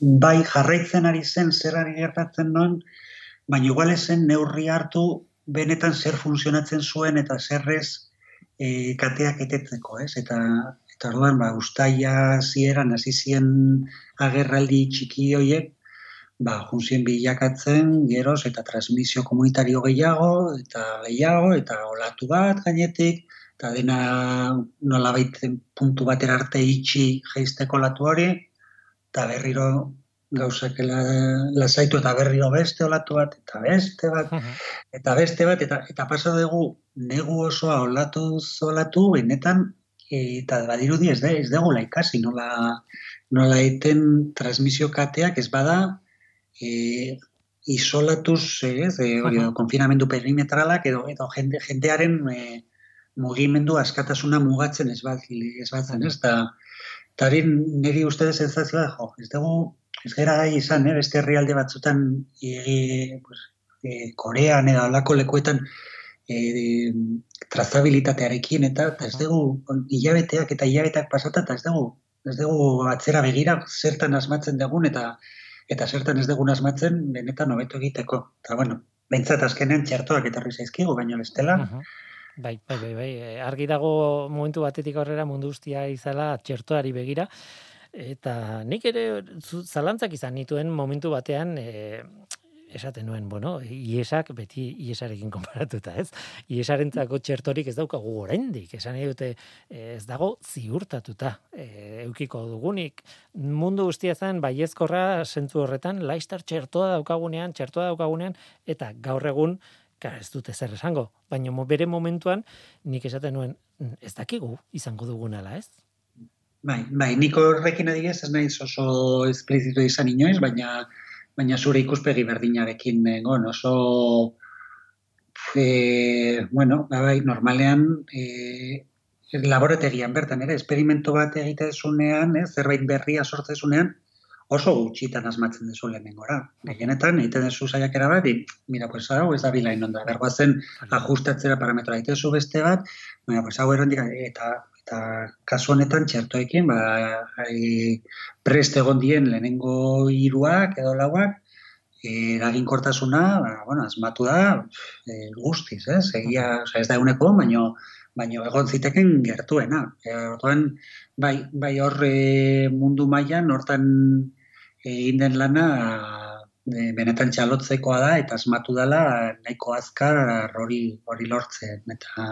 bai jarraitzen ari zen, zer ari gertatzen noen, baina igual esen neurri hartu benetan zer funtzionatzen zuen eta zerrez e, kateak etetzeko, ez? Eta, eta orduan, ba, ustaia zieran, hasi zien agerraldi txiki hoiek, ba, junzien bilakatzen, geroz, eta transmisio komunitario gehiago, eta gehiago, eta olatu bat gainetik, eta dena nola puntu batera arte itxi geizteko olatu hori, eta berriro gauzak lasaitu eta berriro beste olatu bat, eta beste bat, eta beste bat, eta, eta pasa dugu negu osoa olatu zolatu, benetan, eta badirudi ez, ez dugu laikasi, nola, nola eten transmisio kateak ez bada, e, isolatuz, ez, e, hori, konfinamendu perimetralak, edo, edo jende, jendearen e, mugimendu askatasuna mugatzen ez bat, ez batzen, ez, eta, eta niri uste sensazioa, jo, ez dugu, ez gara gai izan, eh, beste herrialde batzutan e, pues, e, Korean edo alako lekuetan e, trazabilitatearekin eta, eta ez dugu hilabeteak eta hilabeteak pasata eta ez dugu ez dugu atzera begira zertan asmatzen dugun eta eta zertan ez dugun asmatzen benetan hobeto egiteko. Eta bueno, bentsat azkenean txertoak etorri zaizkigu, baina bestela. Bai, bai, bai, bai, argi dago momentu batetik aurrera mundu guztia izala txertoari begira, Eta nik ere zalantzak izan nituen momentu batean e, esaten nuen, bueno, iesak beti iesarekin konparatuta, ez? Iesarentzako txertorik ez daukagu oraindik, esan nahi dute ez dago ziurtatuta e, eukiko dugunik. Mundu guztia zen baiezkorra sentzu horretan, laistar txertoa daukagunean, txertoa daukagunean, eta gaur egun, ka, ez dute zer esango, baina bere momentuan nik esaten nuen, ez dakigu izango dugunala, ez? Bai, bai, niko horrekin adigez, ez nahi oso esplizitu izan inoiz, baina baina zure ikuspegi berdinarekin egon, oso e, bueno, ba, bai, normalean e, laborategian bertan, ere, esperimento bat egitezunean, ez, zerbait berria sortzezunean, oso gutxitan asmatzen dezu lehenengora. Gehienetan, egiten dezu saiakera bat, di, mira, pues hau ez da bilain onda, bergoazen ajustatzera parametroa. Egitezu beste bat, baina, pues hau erondik, eta eta kasu honetan txertoekin ba ai prest egon dien lehenengo hiruak edo lauak eraginkortasuna ba bueno asmatu da e, guztiz ez? Egia o ez da uneko baino baino egon ziteken gertuena. E, orduan bai bai hor e, mundu mailan hortan egin den lana e, benetan txalotzekoa da eta asmatu dela nahiko azkar hori hori lortzen. Eta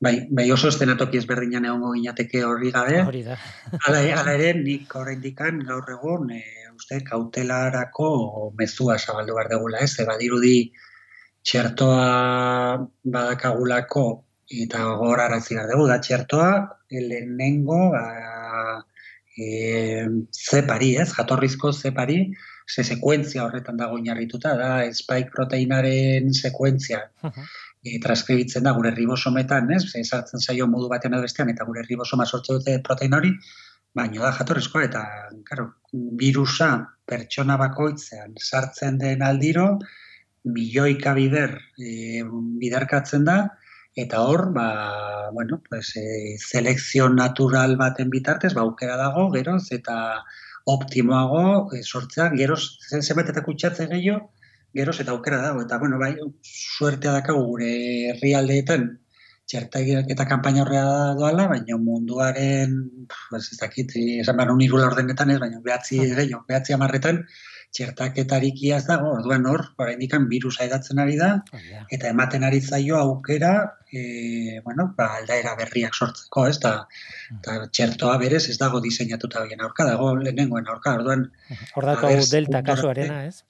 Bai, bai oso estenatoki ezberdinan egongo ginateke horri gabe. Hori da. Hala, hala ere, nik oraindikan gaur egun, e, uste, kautelarako mezua zabaldu behar degula, ez? Eba dirudi txertoa badakagulako eta gora arazi behar dugu, da txertoa lehenengo ba, e, zepari, ez? Jatorrizko zepari, ze sekuentzia horretan dago inarrituta, da spike proteinaren sekuentzia e, transkribitzen da gure ribosometan, ez? Ze sartzen zaio modu batean edo bestean eta gure ribosoma sortze dute protein hori, baino da jatorrizkoa eta claro, virusa pertsona bakoitzean sartzen den aldiro milioika bider e, biderkatzen da eta hor ba, bueno, pues, e, selekzio natural baten bitartez ba, aukera dago, geroz, eta optimoago e, sortzea, geroz, zenbat eta kutsatze gehiago, geroz eta aukera dago, eta bueno, bai, suertea dakagu gure herrialdeetan txertagiak eta kanpaina horrea doala, baina munduaren, pues, ez dakit, esan behar unirula ordenetan ez, baina behatzi hmm. gehiago, behatzi amarretan, txertaketarik iaz dago, orduan hor, orain dikan virusa edatzen ari da, oh, eta ematen ari zaio aukera, e, bueno, ba, aldaera berriak sortzeko, ez, da, eta txertoa berez ez dago diseinatuta bien aurka, dago lehenengoen aurka, orduan... Hor ba, delta kasuarena, ez?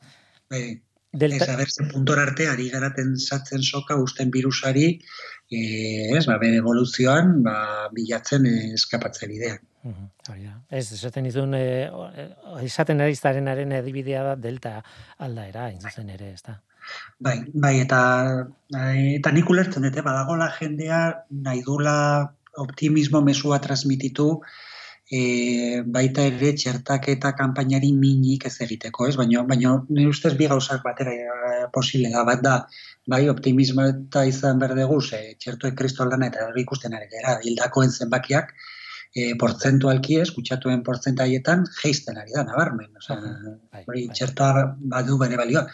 Bai, Delta... Ez, abertzen puntor arte, ari garaten zatzen soka usten virusari, e, ez, ba, bere evoluzioan, ba, bilatzen eskapatze bidean. Ez, esaten izun, e, esaten ari zarenaren edibidea da delta aldaera, zuzen ere, ez da. Bai, bai, eta, eta nik ulertzen dute, badagola jendea nahi dula optimismo mesua transmititu, e, baita ere txertak eta kanpainari minik ez egiteko, ez? Baina, baina nire ustez bi gauzak batera e, posible da, bat da, bai optimismo eta izan berdegu, ze txertuek kristo aldana eta ikusten ere gara, hildakoen zenbakiak, e, portzentualki ez, kutsatuen portzentaietan, geisten ari da, nabarmen. Osa, bai, hori bai, txertoa badu bere balioa.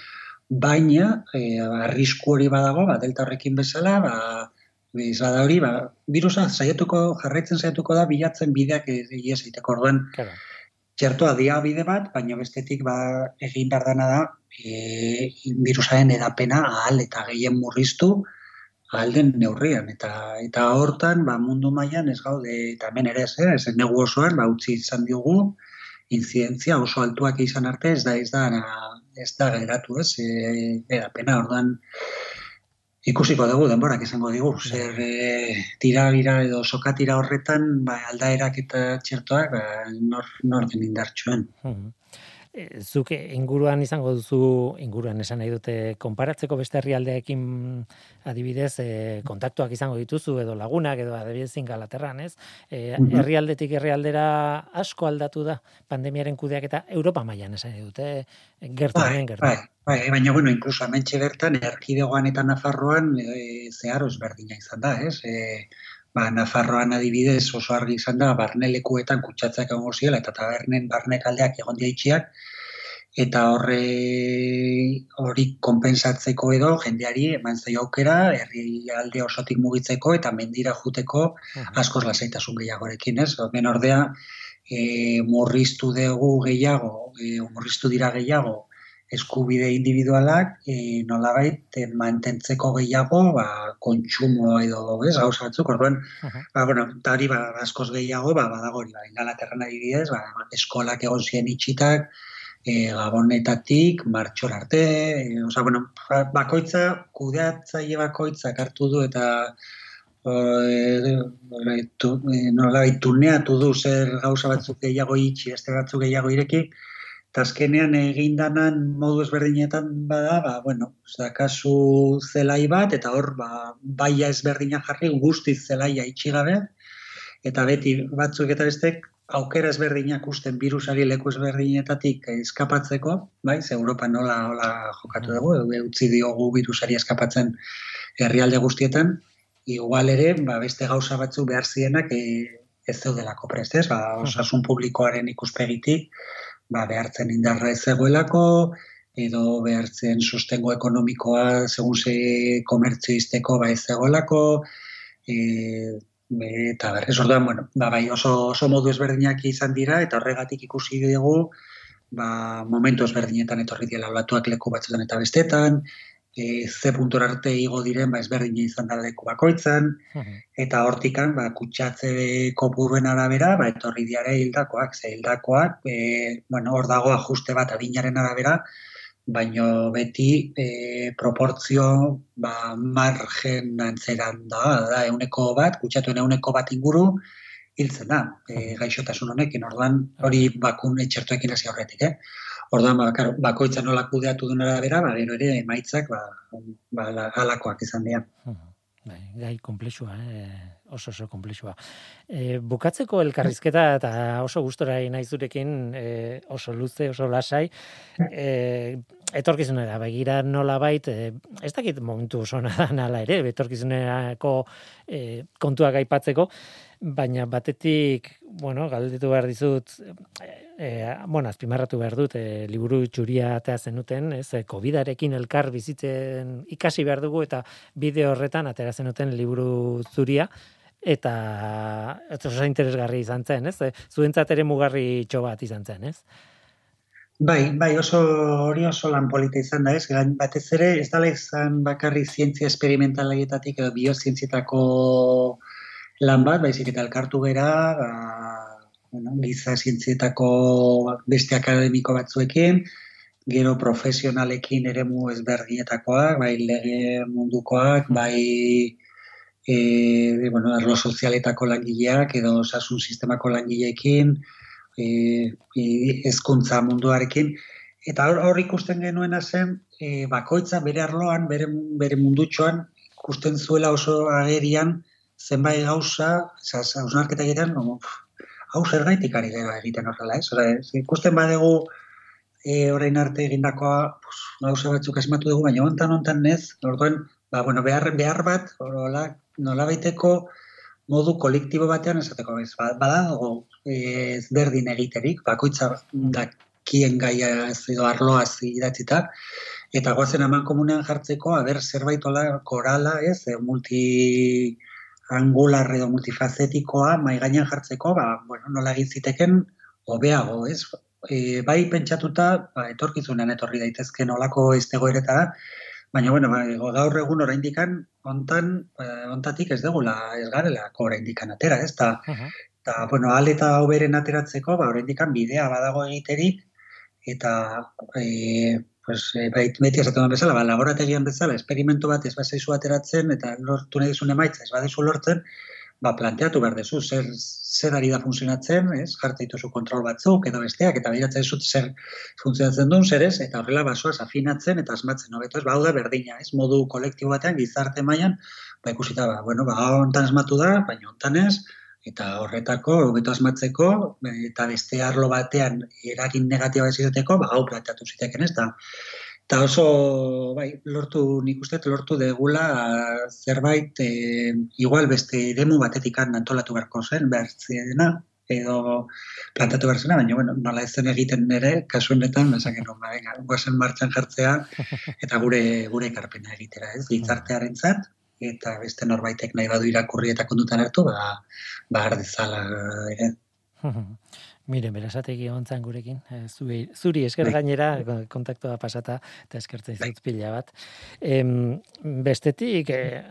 baina e, arrisku hori badago, ba, delta horrekin bezala, ba, Izada hori, ba, virusa saiatuko, jarraitzen saiatuko da, bilatzen bideak egiez egiteko orduan. Claro. Txertoa dia bide bat, baina bestetik ba, egin behar dana da, e, virusaren edapena ahal eta gehien murriztu ahal den neurrian. Eta eta hortan, ba, mundu mailan ez gaude, eta hemen ere ez, eh, ez negu osoan, ba, utzi izan diogu, inzidentzia oso altuak izan arte, ez da, ez da, ez da geratu, ez, e, edapena, orduan, ikusiko dugu denborak izango digu. Bai. Zer e, tira gira edo sokatira horretan, ba, aldaerak eta txertoak ba, nor, nor den indartxuen. Hmm. Eh, zuke inguruan izango duzu inguruan esan nahi dute konparatzeko beste herrialdeekin adibidez e, kontaktuak izango dituzu edo lagunak edo adibidez ingalaterran, ez? E, herrialdetik herrialdera asko aldatu da pandemiaren kudeak eta Europa mailan esan nahi dute gertu bai, gertu. Bai, bai, baina bueno, incluso amentxe bertan erkidegoan eta Nafarroan e, zeharo ezberdina izan da, ez? E, ba, Nafarroan adibidez oso argi izan da, barnelekuetan kutsatzak egon ziela, eta tabernen barnekaldeak egon diaitxiak, eta horre hori konpensatzeko edo jendeari eman zaio aukera herri alde osotik mugitzeko eta mendira juteko askoz lasaitasun gehiagorekin, ez? Ben ordea, e, murriztu dugu gehiago, e, murriztu dira gehiago, eskubide individualak e, nolabait e, mantentzeko gehiago ba, kontsumo edo ez, gauza batzuk, orduan, uh -huh. ba, bueno, tari ba, askoz gehiago, ba, badago hori, ba, ingalaterran adibidez, ba, eskolak egon ziren itxitak, e, gabonetatik, martxor arte, e, oza, bueno, ba, bakoitza, kudeatzaile bakoitza hartu du eta e, nolabait tuneatu du zer gauza batzuk gehiago itxi, este batzuk gehiago ireki, eta azkenean egindanan modu ezberdinetan bada, ba, bueno, da kasu zelai bat, eta hor, ba, baia ezberdina jarri, guztiz zelaia itxigabe, eta beti batzuk eta bestek, aukera ezberdinak usten virusari leku ezberdinetatik eskapatzeko, bai, ze Europa nola, nola jokatu dugu, utzi diogu virusari eskapatzen herrialde guztietan, igual ere, ba, beste gauza batzu behar zienak e, ez zeudelako prestez, ba, osasun publikoaren ikuspegitik, ba, behartzen indarra ez zegoelako, edo behartzen sustengo ekonomikoa segun ze komertzio izteko ba ez zegoelako, e, eta berrez orduan, bueno, ba, bai oso, oso modu ezberdinak izan dira, eta horregatik ikusi dugu, ba, momentu ezberdinetan etorri dira olatuak leku batzutan eta bestetan, e, ze puntor arte igo diren ba ezberdin izan da leku bakoitzan eta hortikan ba kutsatze kopuruen arabera ba etorri diare hildakoak ze hildakoak e, bueno hor dago ajuste bat adinaren arabera baino beti e, proportzio ba margen antzeran da da euneko bat kutsatuen euneko bat inguru hiltzen da e, gaixotasun honekin. Orduan hori bakun etxertuekin hasi horretik eh Orduan, ba, bakoitza nola kudeatu duen arabera, ba, gero ere, emaitzak, ba, ba, alakoak izan dira. Bai, gai komplexua, eh? oso oso komplexua. E, bukatzeko elkarrizketa eta oso gustora nahi zurekin, e, oso luze, oso lasai, e, etorkizunera, begira nola bait, e, ez dakit momentu oso nala ere, etorkizunerako e, kontuak aipatzeko, baina batetik, bueno, galdetu behar dizut, e, bueno, azpimarratu behar dut, e, liburu txuria atea zenuten, ez, e, COVID-arekin elkar bizitzen ikasi behar dugu, eta bideo horretan atera zenuten liburu zuria, eta ez oso interesgarri izan zen, ez? Zuentzat ere mugarri txobat izan zen, ez? Bai, bai, oso hori oso lan polita izan da, ez? batez ere, ez dala izan bakarri zientzia esperimentalaietatik edo biozientzietako lan bat, baizik eta elkartu gera, ba, bueno, giza zientzietako beste akademiko batzuekin, gero profesionalekin ere mu ezberdinetakoak, bai lege mundukoak, bai e, bueno, arlo sozialetako langileak edo osasun sistemako langileekin, e, e, ezkuntza munduarekin, eta hor, hor ikusten genuen zen, e, bakoitza bere arloan, bere, bere mundutxoan, ikusten zuela oso agerian, zenbait gauza, hausnarketa egiten, no, hau zergaitik ari gara egiten horrela, ez? Ora, ikusten badegu e, orain arte egindakoa, pues, gauza batzuk asmatu dugu, baina hontan hontan nez, orduan, ba, bueno, behar, behar bat, orola, nola baiteko modu kolektibo batean esateko, ez? Ba, bada, e, ez berdin egiterik, bakoitza da, kien gaia ez edo arloaz idatzita, eta goazen aman komunean jartzeko, aber zerbait ola korala, ez, e, multi angular edo multifazetikoa mai gainean jartzeko, ba, bueno, nola egin ziteken hobeago, ez? E, bai pentsatuta, ba, etorkizunean etorri daitezke nolako iztegoeretara, Baina, bueno, ba, gaur egun oraindik ontan, eh, ontatik ez degula ez garela oraindik atera, ez? Ta, ta, bueno, al eta oberen ateratzeko, ba, oraindik bidea badago egiterik, eta, e, pues, e, beti esaten bezala, ba, laborategian bezala, esperimentu bat ez bazaizu ateratzen, eta lortu nahi duzun emaitza ez badezu lortzen, ba, planteatu behar dezu, zer, zer ari da funtzionatzen, ez, jartzen dituzu kontrol batzuk, edo besteak, eta behiratzen zut zer funtzionatzen duen, zer ez, eta horrela basoaz afinatzen, eta asmatzen, hobeto ez, ba, da berdina, ez, modu kolektibo batean, gizarte mailan ba, ikusita, ba, bueno, ba, ontan asmatu da, baina ontan ez, eta horretako, hobeto asmatzeko, eta beste arlo batean, eragin negatiba ez izateko, ba, hau planteatu ziteken ez, da, Eta oso, bai, lortu, nik uste, lortu degula zerbait, e, igual beste demu batetik antolatu beharko zen, behar dena, edo plantatu behar zena, baina, bueno, nola ez zen egiten nire, kasu honetan, esan genuen, ba, guazen martxan jartzea, eta gure gure ekarpena egitera, ez, gizartearen zat, eta beste norbaitek nahi badu irakurri eta kondutan hartu, ba, ba ardezala ere. Mire, berasategi ontzan gurekin, eh, zuri, zuri esker bai. gainera kontaktua pasata eta eskertzen bai. zut pila bat. Em, bestetik, e,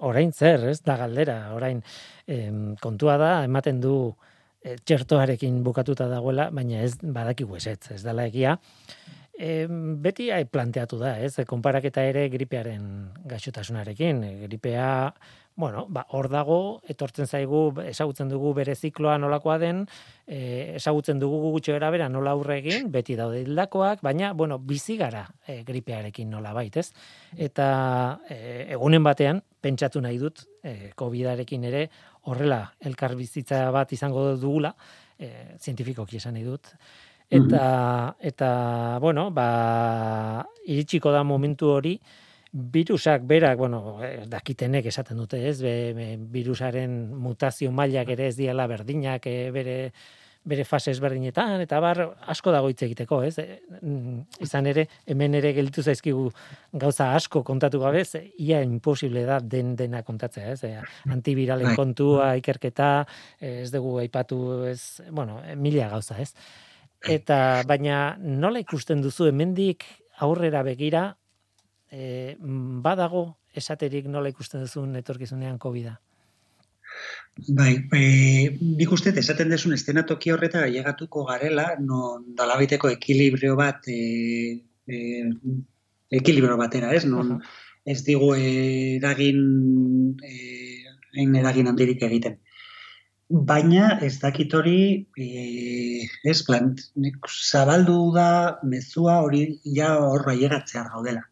orain zer, ez da galdera, orain em, kontua da, ematen du e, txertoarekin bukatuta dagoela, baina ez badakigu ez ez, ez dala egia. E, beti hai planteatu da, ez, konparaketa ere gripearen gaixotasunarekin, gripea bueno, ba, hor dago, etortzen zaigu, ezagutzen dugu bere zikloa nolakoa den, e, ezagutzen dugu gutxo erabera nola aurre egin, beti daude hildakoak, baina, bueno, bizi gara e, gripearekin nola bait, ez? Eta e, egunen batean, pentsatu nahi dut, e, COVID-arekin ere, horrela, elkar bizitza bat izango dugula, e, zientifikoki esan nahi dut, eta, eta, bueno, ba, iritsiko da momentu hori, virusak berak, bueno, dakitenek esaten dute, ez, be, virusaren mutazio mailak ere ez diala berdinak, e, bere bere fase ezberdinetan eta bar asko dago hitz egiteko, ez? E, izan ere hemen ere gelditu zaizkigu gauza asko kontatu gabe, ia imposible da den dena kontatzea, ez? Antiviralen bai. kontua, ikerketa, ez dugu aipatu, ez, bueno, mila gauza, ez? Eta baina nola ikusten duzu hemendik aurrera begira e, badago esaterik nola ikusten duzun etorkizunean COVID-a? Bai, e, nik uste, esaten desun estenatoki horreta llegatuko garela, non dalabiteko ekilibrio bat, e, e, ekilibrio batera, ez? Non, uh -huh. ez digu eragin, e, eragin handirik egiten. Baina ez dakit hori, e, ez plan, zabaldu da mezua hori ja horra llegatzea gaudela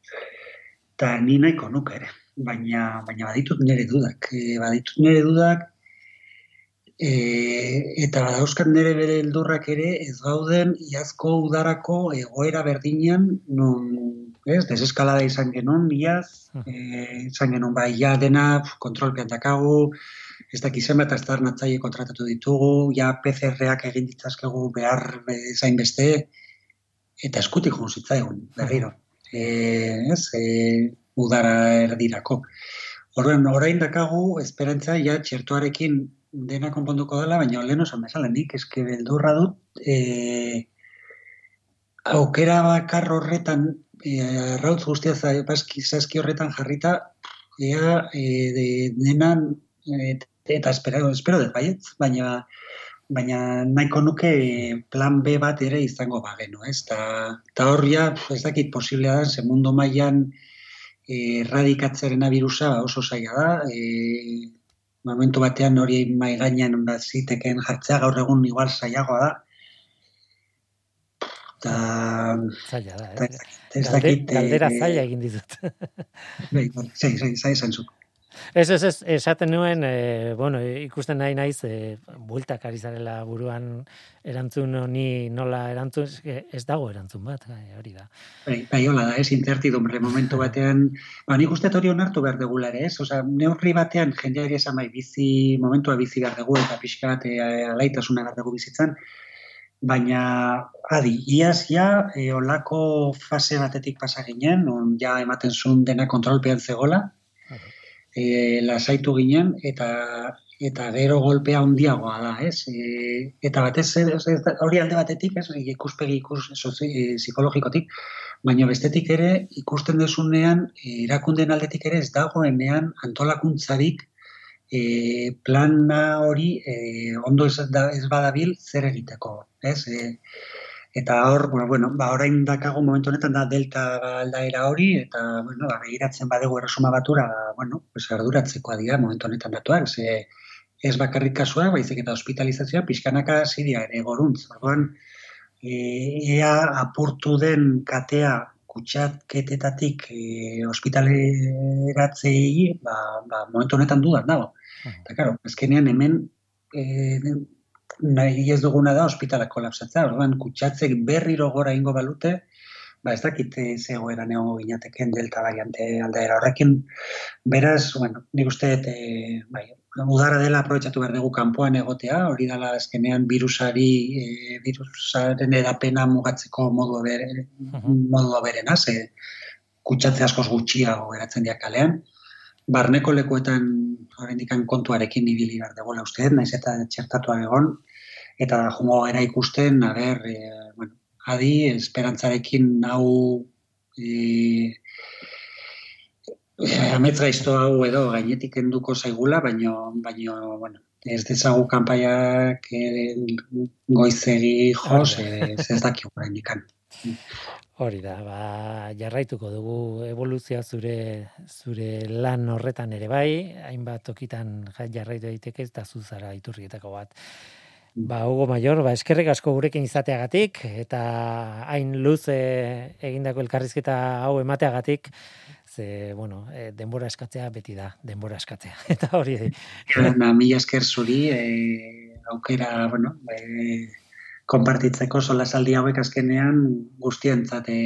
eta ni nahiko nuke ere. Baina, baina baditut nire dudak. E, baditut nire dudak, e, eta badauzkat nire bere eldurrak ere, ez gauden iazko udarako egoera berdinean, non, ez, deseskalada izan genuen, iaz, hmm. e, izan genuen, bai, ja dena, kontrolpean dakagu, ez dakiz zenbat aztar natzaile kontratatu ditugu, ja PCR-ak egin ditzazkegu behar zain beste, eta eskutik junzitzaigun, berriro. Hmm e, ez, e, udara erdirako. Horren, orain dakagu, esperantza, ja, txertuarekin dena konponduko dela, baina lehen osan bezala, nik eske beldurra dut, e, aukera bakar horretan, e, rautz guztia zazki horretan jarrita, ea, e, de, denan, e, eta espero, espero dut baietz, baina baina nahiko nuke plan B bat ere izango bagenu, ez? Ta, ta hor ja, ez dakit posiblea da, ze mundu mailan erradikatzaren virusa oso zaila da, e, momentu batean hori mai gainean ziteken jartzea gaur egun igual zailagoa da. Ta, zaila da, eh? Ez dakit... Galdera e, zaila egin dizut. Bai, zai, zai, zai, zai, Ez, ez, ez, esaten nuen, e, bueno, ikusten nahi naiz, e, bueltak ari zarela buruan erantzun honi nola erantzun, ez dago erantzun bat, gai, hori da. Bai, bai, hola da, ez, intertidumbre momentu batean, ba, nik uste hori onartu behar degula ere, ez, oza, neurri batean jendeari esan bai bizi, momentua bizi behar dugu, eta pixka bat e, alaitasuna behar dugu bizitzan, baina adi, iaz ja, e, olako fase batetik pasa ginen, on ja ematen zuen dena kontrolpean zegola, e, lasaitu ginen, eta eta gero golpea handiagoa da, ez? E, eta batez, hori alde batetik, ez, ikuspegi ikus, sozi, e, psikologikotik, baina bestetik ere, ikusten desunean, erakunden aldetik ere, ez dagoenean antolakuntzarik e, plana hori e, ondo ez, da, ez badabil zer egiteko, ez? E, eta hor, bueno, bueno, ba, orain dakago momentu honetan da delta aldaera hori, eta, bueno, ba, begiratzen badegu erresuma batura, bueno, pues, arduratzeko dira momentu honetan datuak, ze, ez bakarrik kasua, baizik eta hospitalizazioa pixkanaka zidia ere goruntz. Orduan, e, ea apurtu den katea kutsaketetatik e, hospitaleratzei, ba, ba, momentu honetan dudan dago. Eta, karo, ezkenean hemen e, nahi ez duguna da hospitalak kolapsatza. Orduan, kutsatzek berriro gora ingo balute, ba ez dakit zegoera neongo ginateken delta variante aldaera horrekin. Beraz, bueno, nik uste, e, bai, udara dela aprobetsatu behar dugu kanpoan egotea, hori dela azkenean virusari, e, virusaren edapena mugatzeko modu bere, modu berena, ze kutsatze askoz gutxiago geratzen diak kalean. Barneko lekuetan horrendikan kontuarekin ibili behar dugu uste, naiz eta txertatuak egon, eta jungo era ikusten, a ber, e, bueno, adi, esperantzarekin hau e, Eh, ametz gaizto hau edo gainetik enduko zaigula, baino, baino, bueno, ez dezagu kanpaiak eh, goizegi jos, ez ez daki horrein Hori da, ba, jarraituko dugu evoluzioa zure zure lan horretan ere bai, hainbat tokitan jarraitu daiteke eta zuzara iturrietako bat. Ba, Hugo Mayor, ba, eskerrik asko gurekin izateagatik, eta hain luze egindako elkarrizketa hau emateagatik, ze, bueno, e, denbora eskatzea beti da, denbora eskatzea. Eta hori... Na, mila esker zuri, e, aukera, bueno, e, konpartitzeko sola saldi hauek azkenean guztientzat e,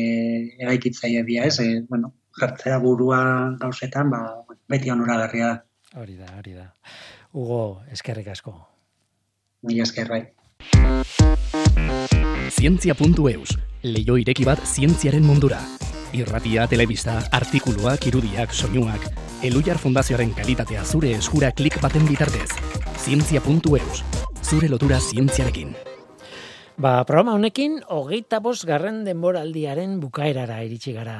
eraikitzaia dia, ez? E, bueno, jartzea burua gauzetan, ba, beti onura garria da. Hori da, hori da. Hugo, eskerrik asko. Mila esker, bai. Zientzia.eus, leio ireki bat zientziaren mundura irratia, telebista, artikuluak, irudiak, soinuak, Elujar Fundazioaren kalitatea zure eskura klik baten bitartez. Zientzia.eus, zure lotura zientziarekin. Ba, programa honekin, hogeita bost garren denboraldiaren bukaerara iritsi gara.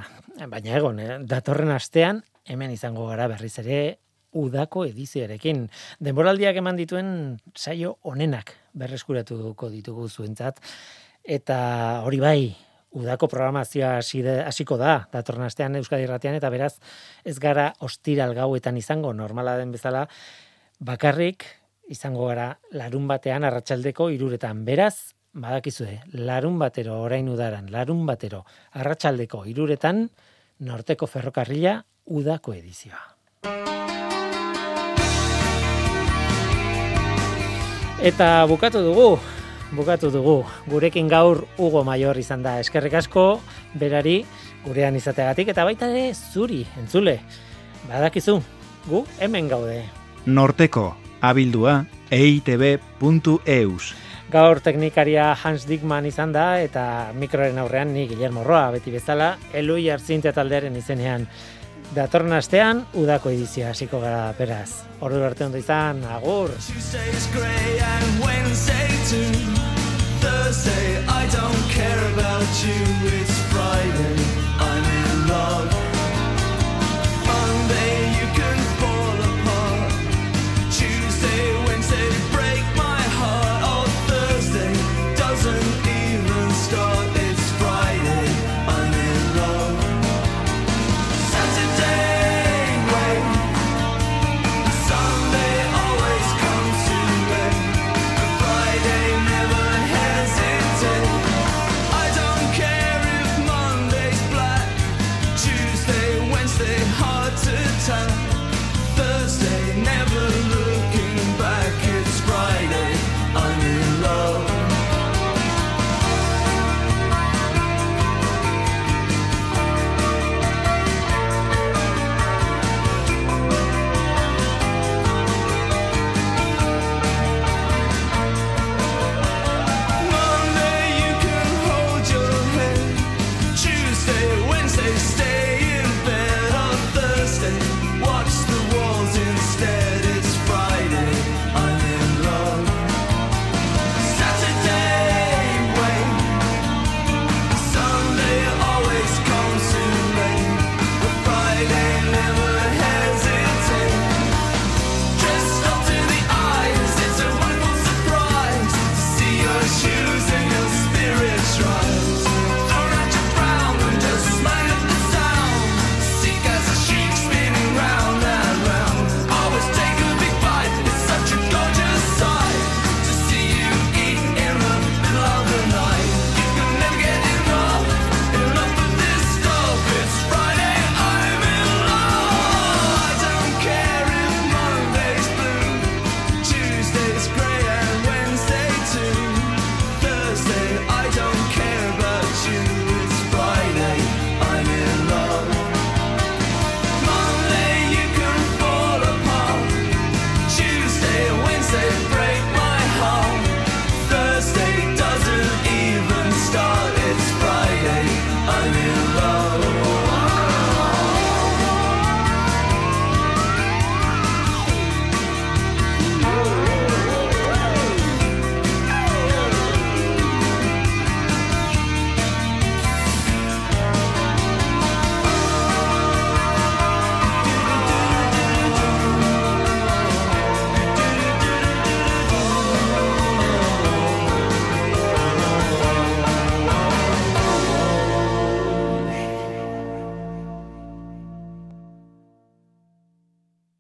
Baina egon, eh? datorren astean, hemen izango gara berriz ere, udako edizioarekin. Denboraldiak eman dituen saio onenak berreskuratuko ditugu zuentzat. Eta hori bai, udako programazioa hasiko da, datorren astean Euskadi Irratian, eta beraz, ez gara ostiral gauetan izango, normala den bezala, bakarrik izango gara larun batean arratsaldeko iruretan. Beraz, badakizue, larun batero orain udaran, larun batero arratsaldeko iruretan, norteko ferrokarrila udako edizioa. Eta bukatu dugu, bukatu dugu. Gurekin gaur Hugo Mayor izan da eskerrik asko, berari gurean izateagatik eta baita ere zuri, entzule. Badakizu, gu hemen gaude. Norteko, abildua, eitb.eus. Gaur teknikaria Hans Dickman izan da eta mikroren aurrean ni Guillermo Roa beti bezala, elui hartzinte taldearen izenean. Datorren astean, udako edizia hasiko gara beraz. Ordu arte ondo izan, agur! Thursday, I don't care about you, it's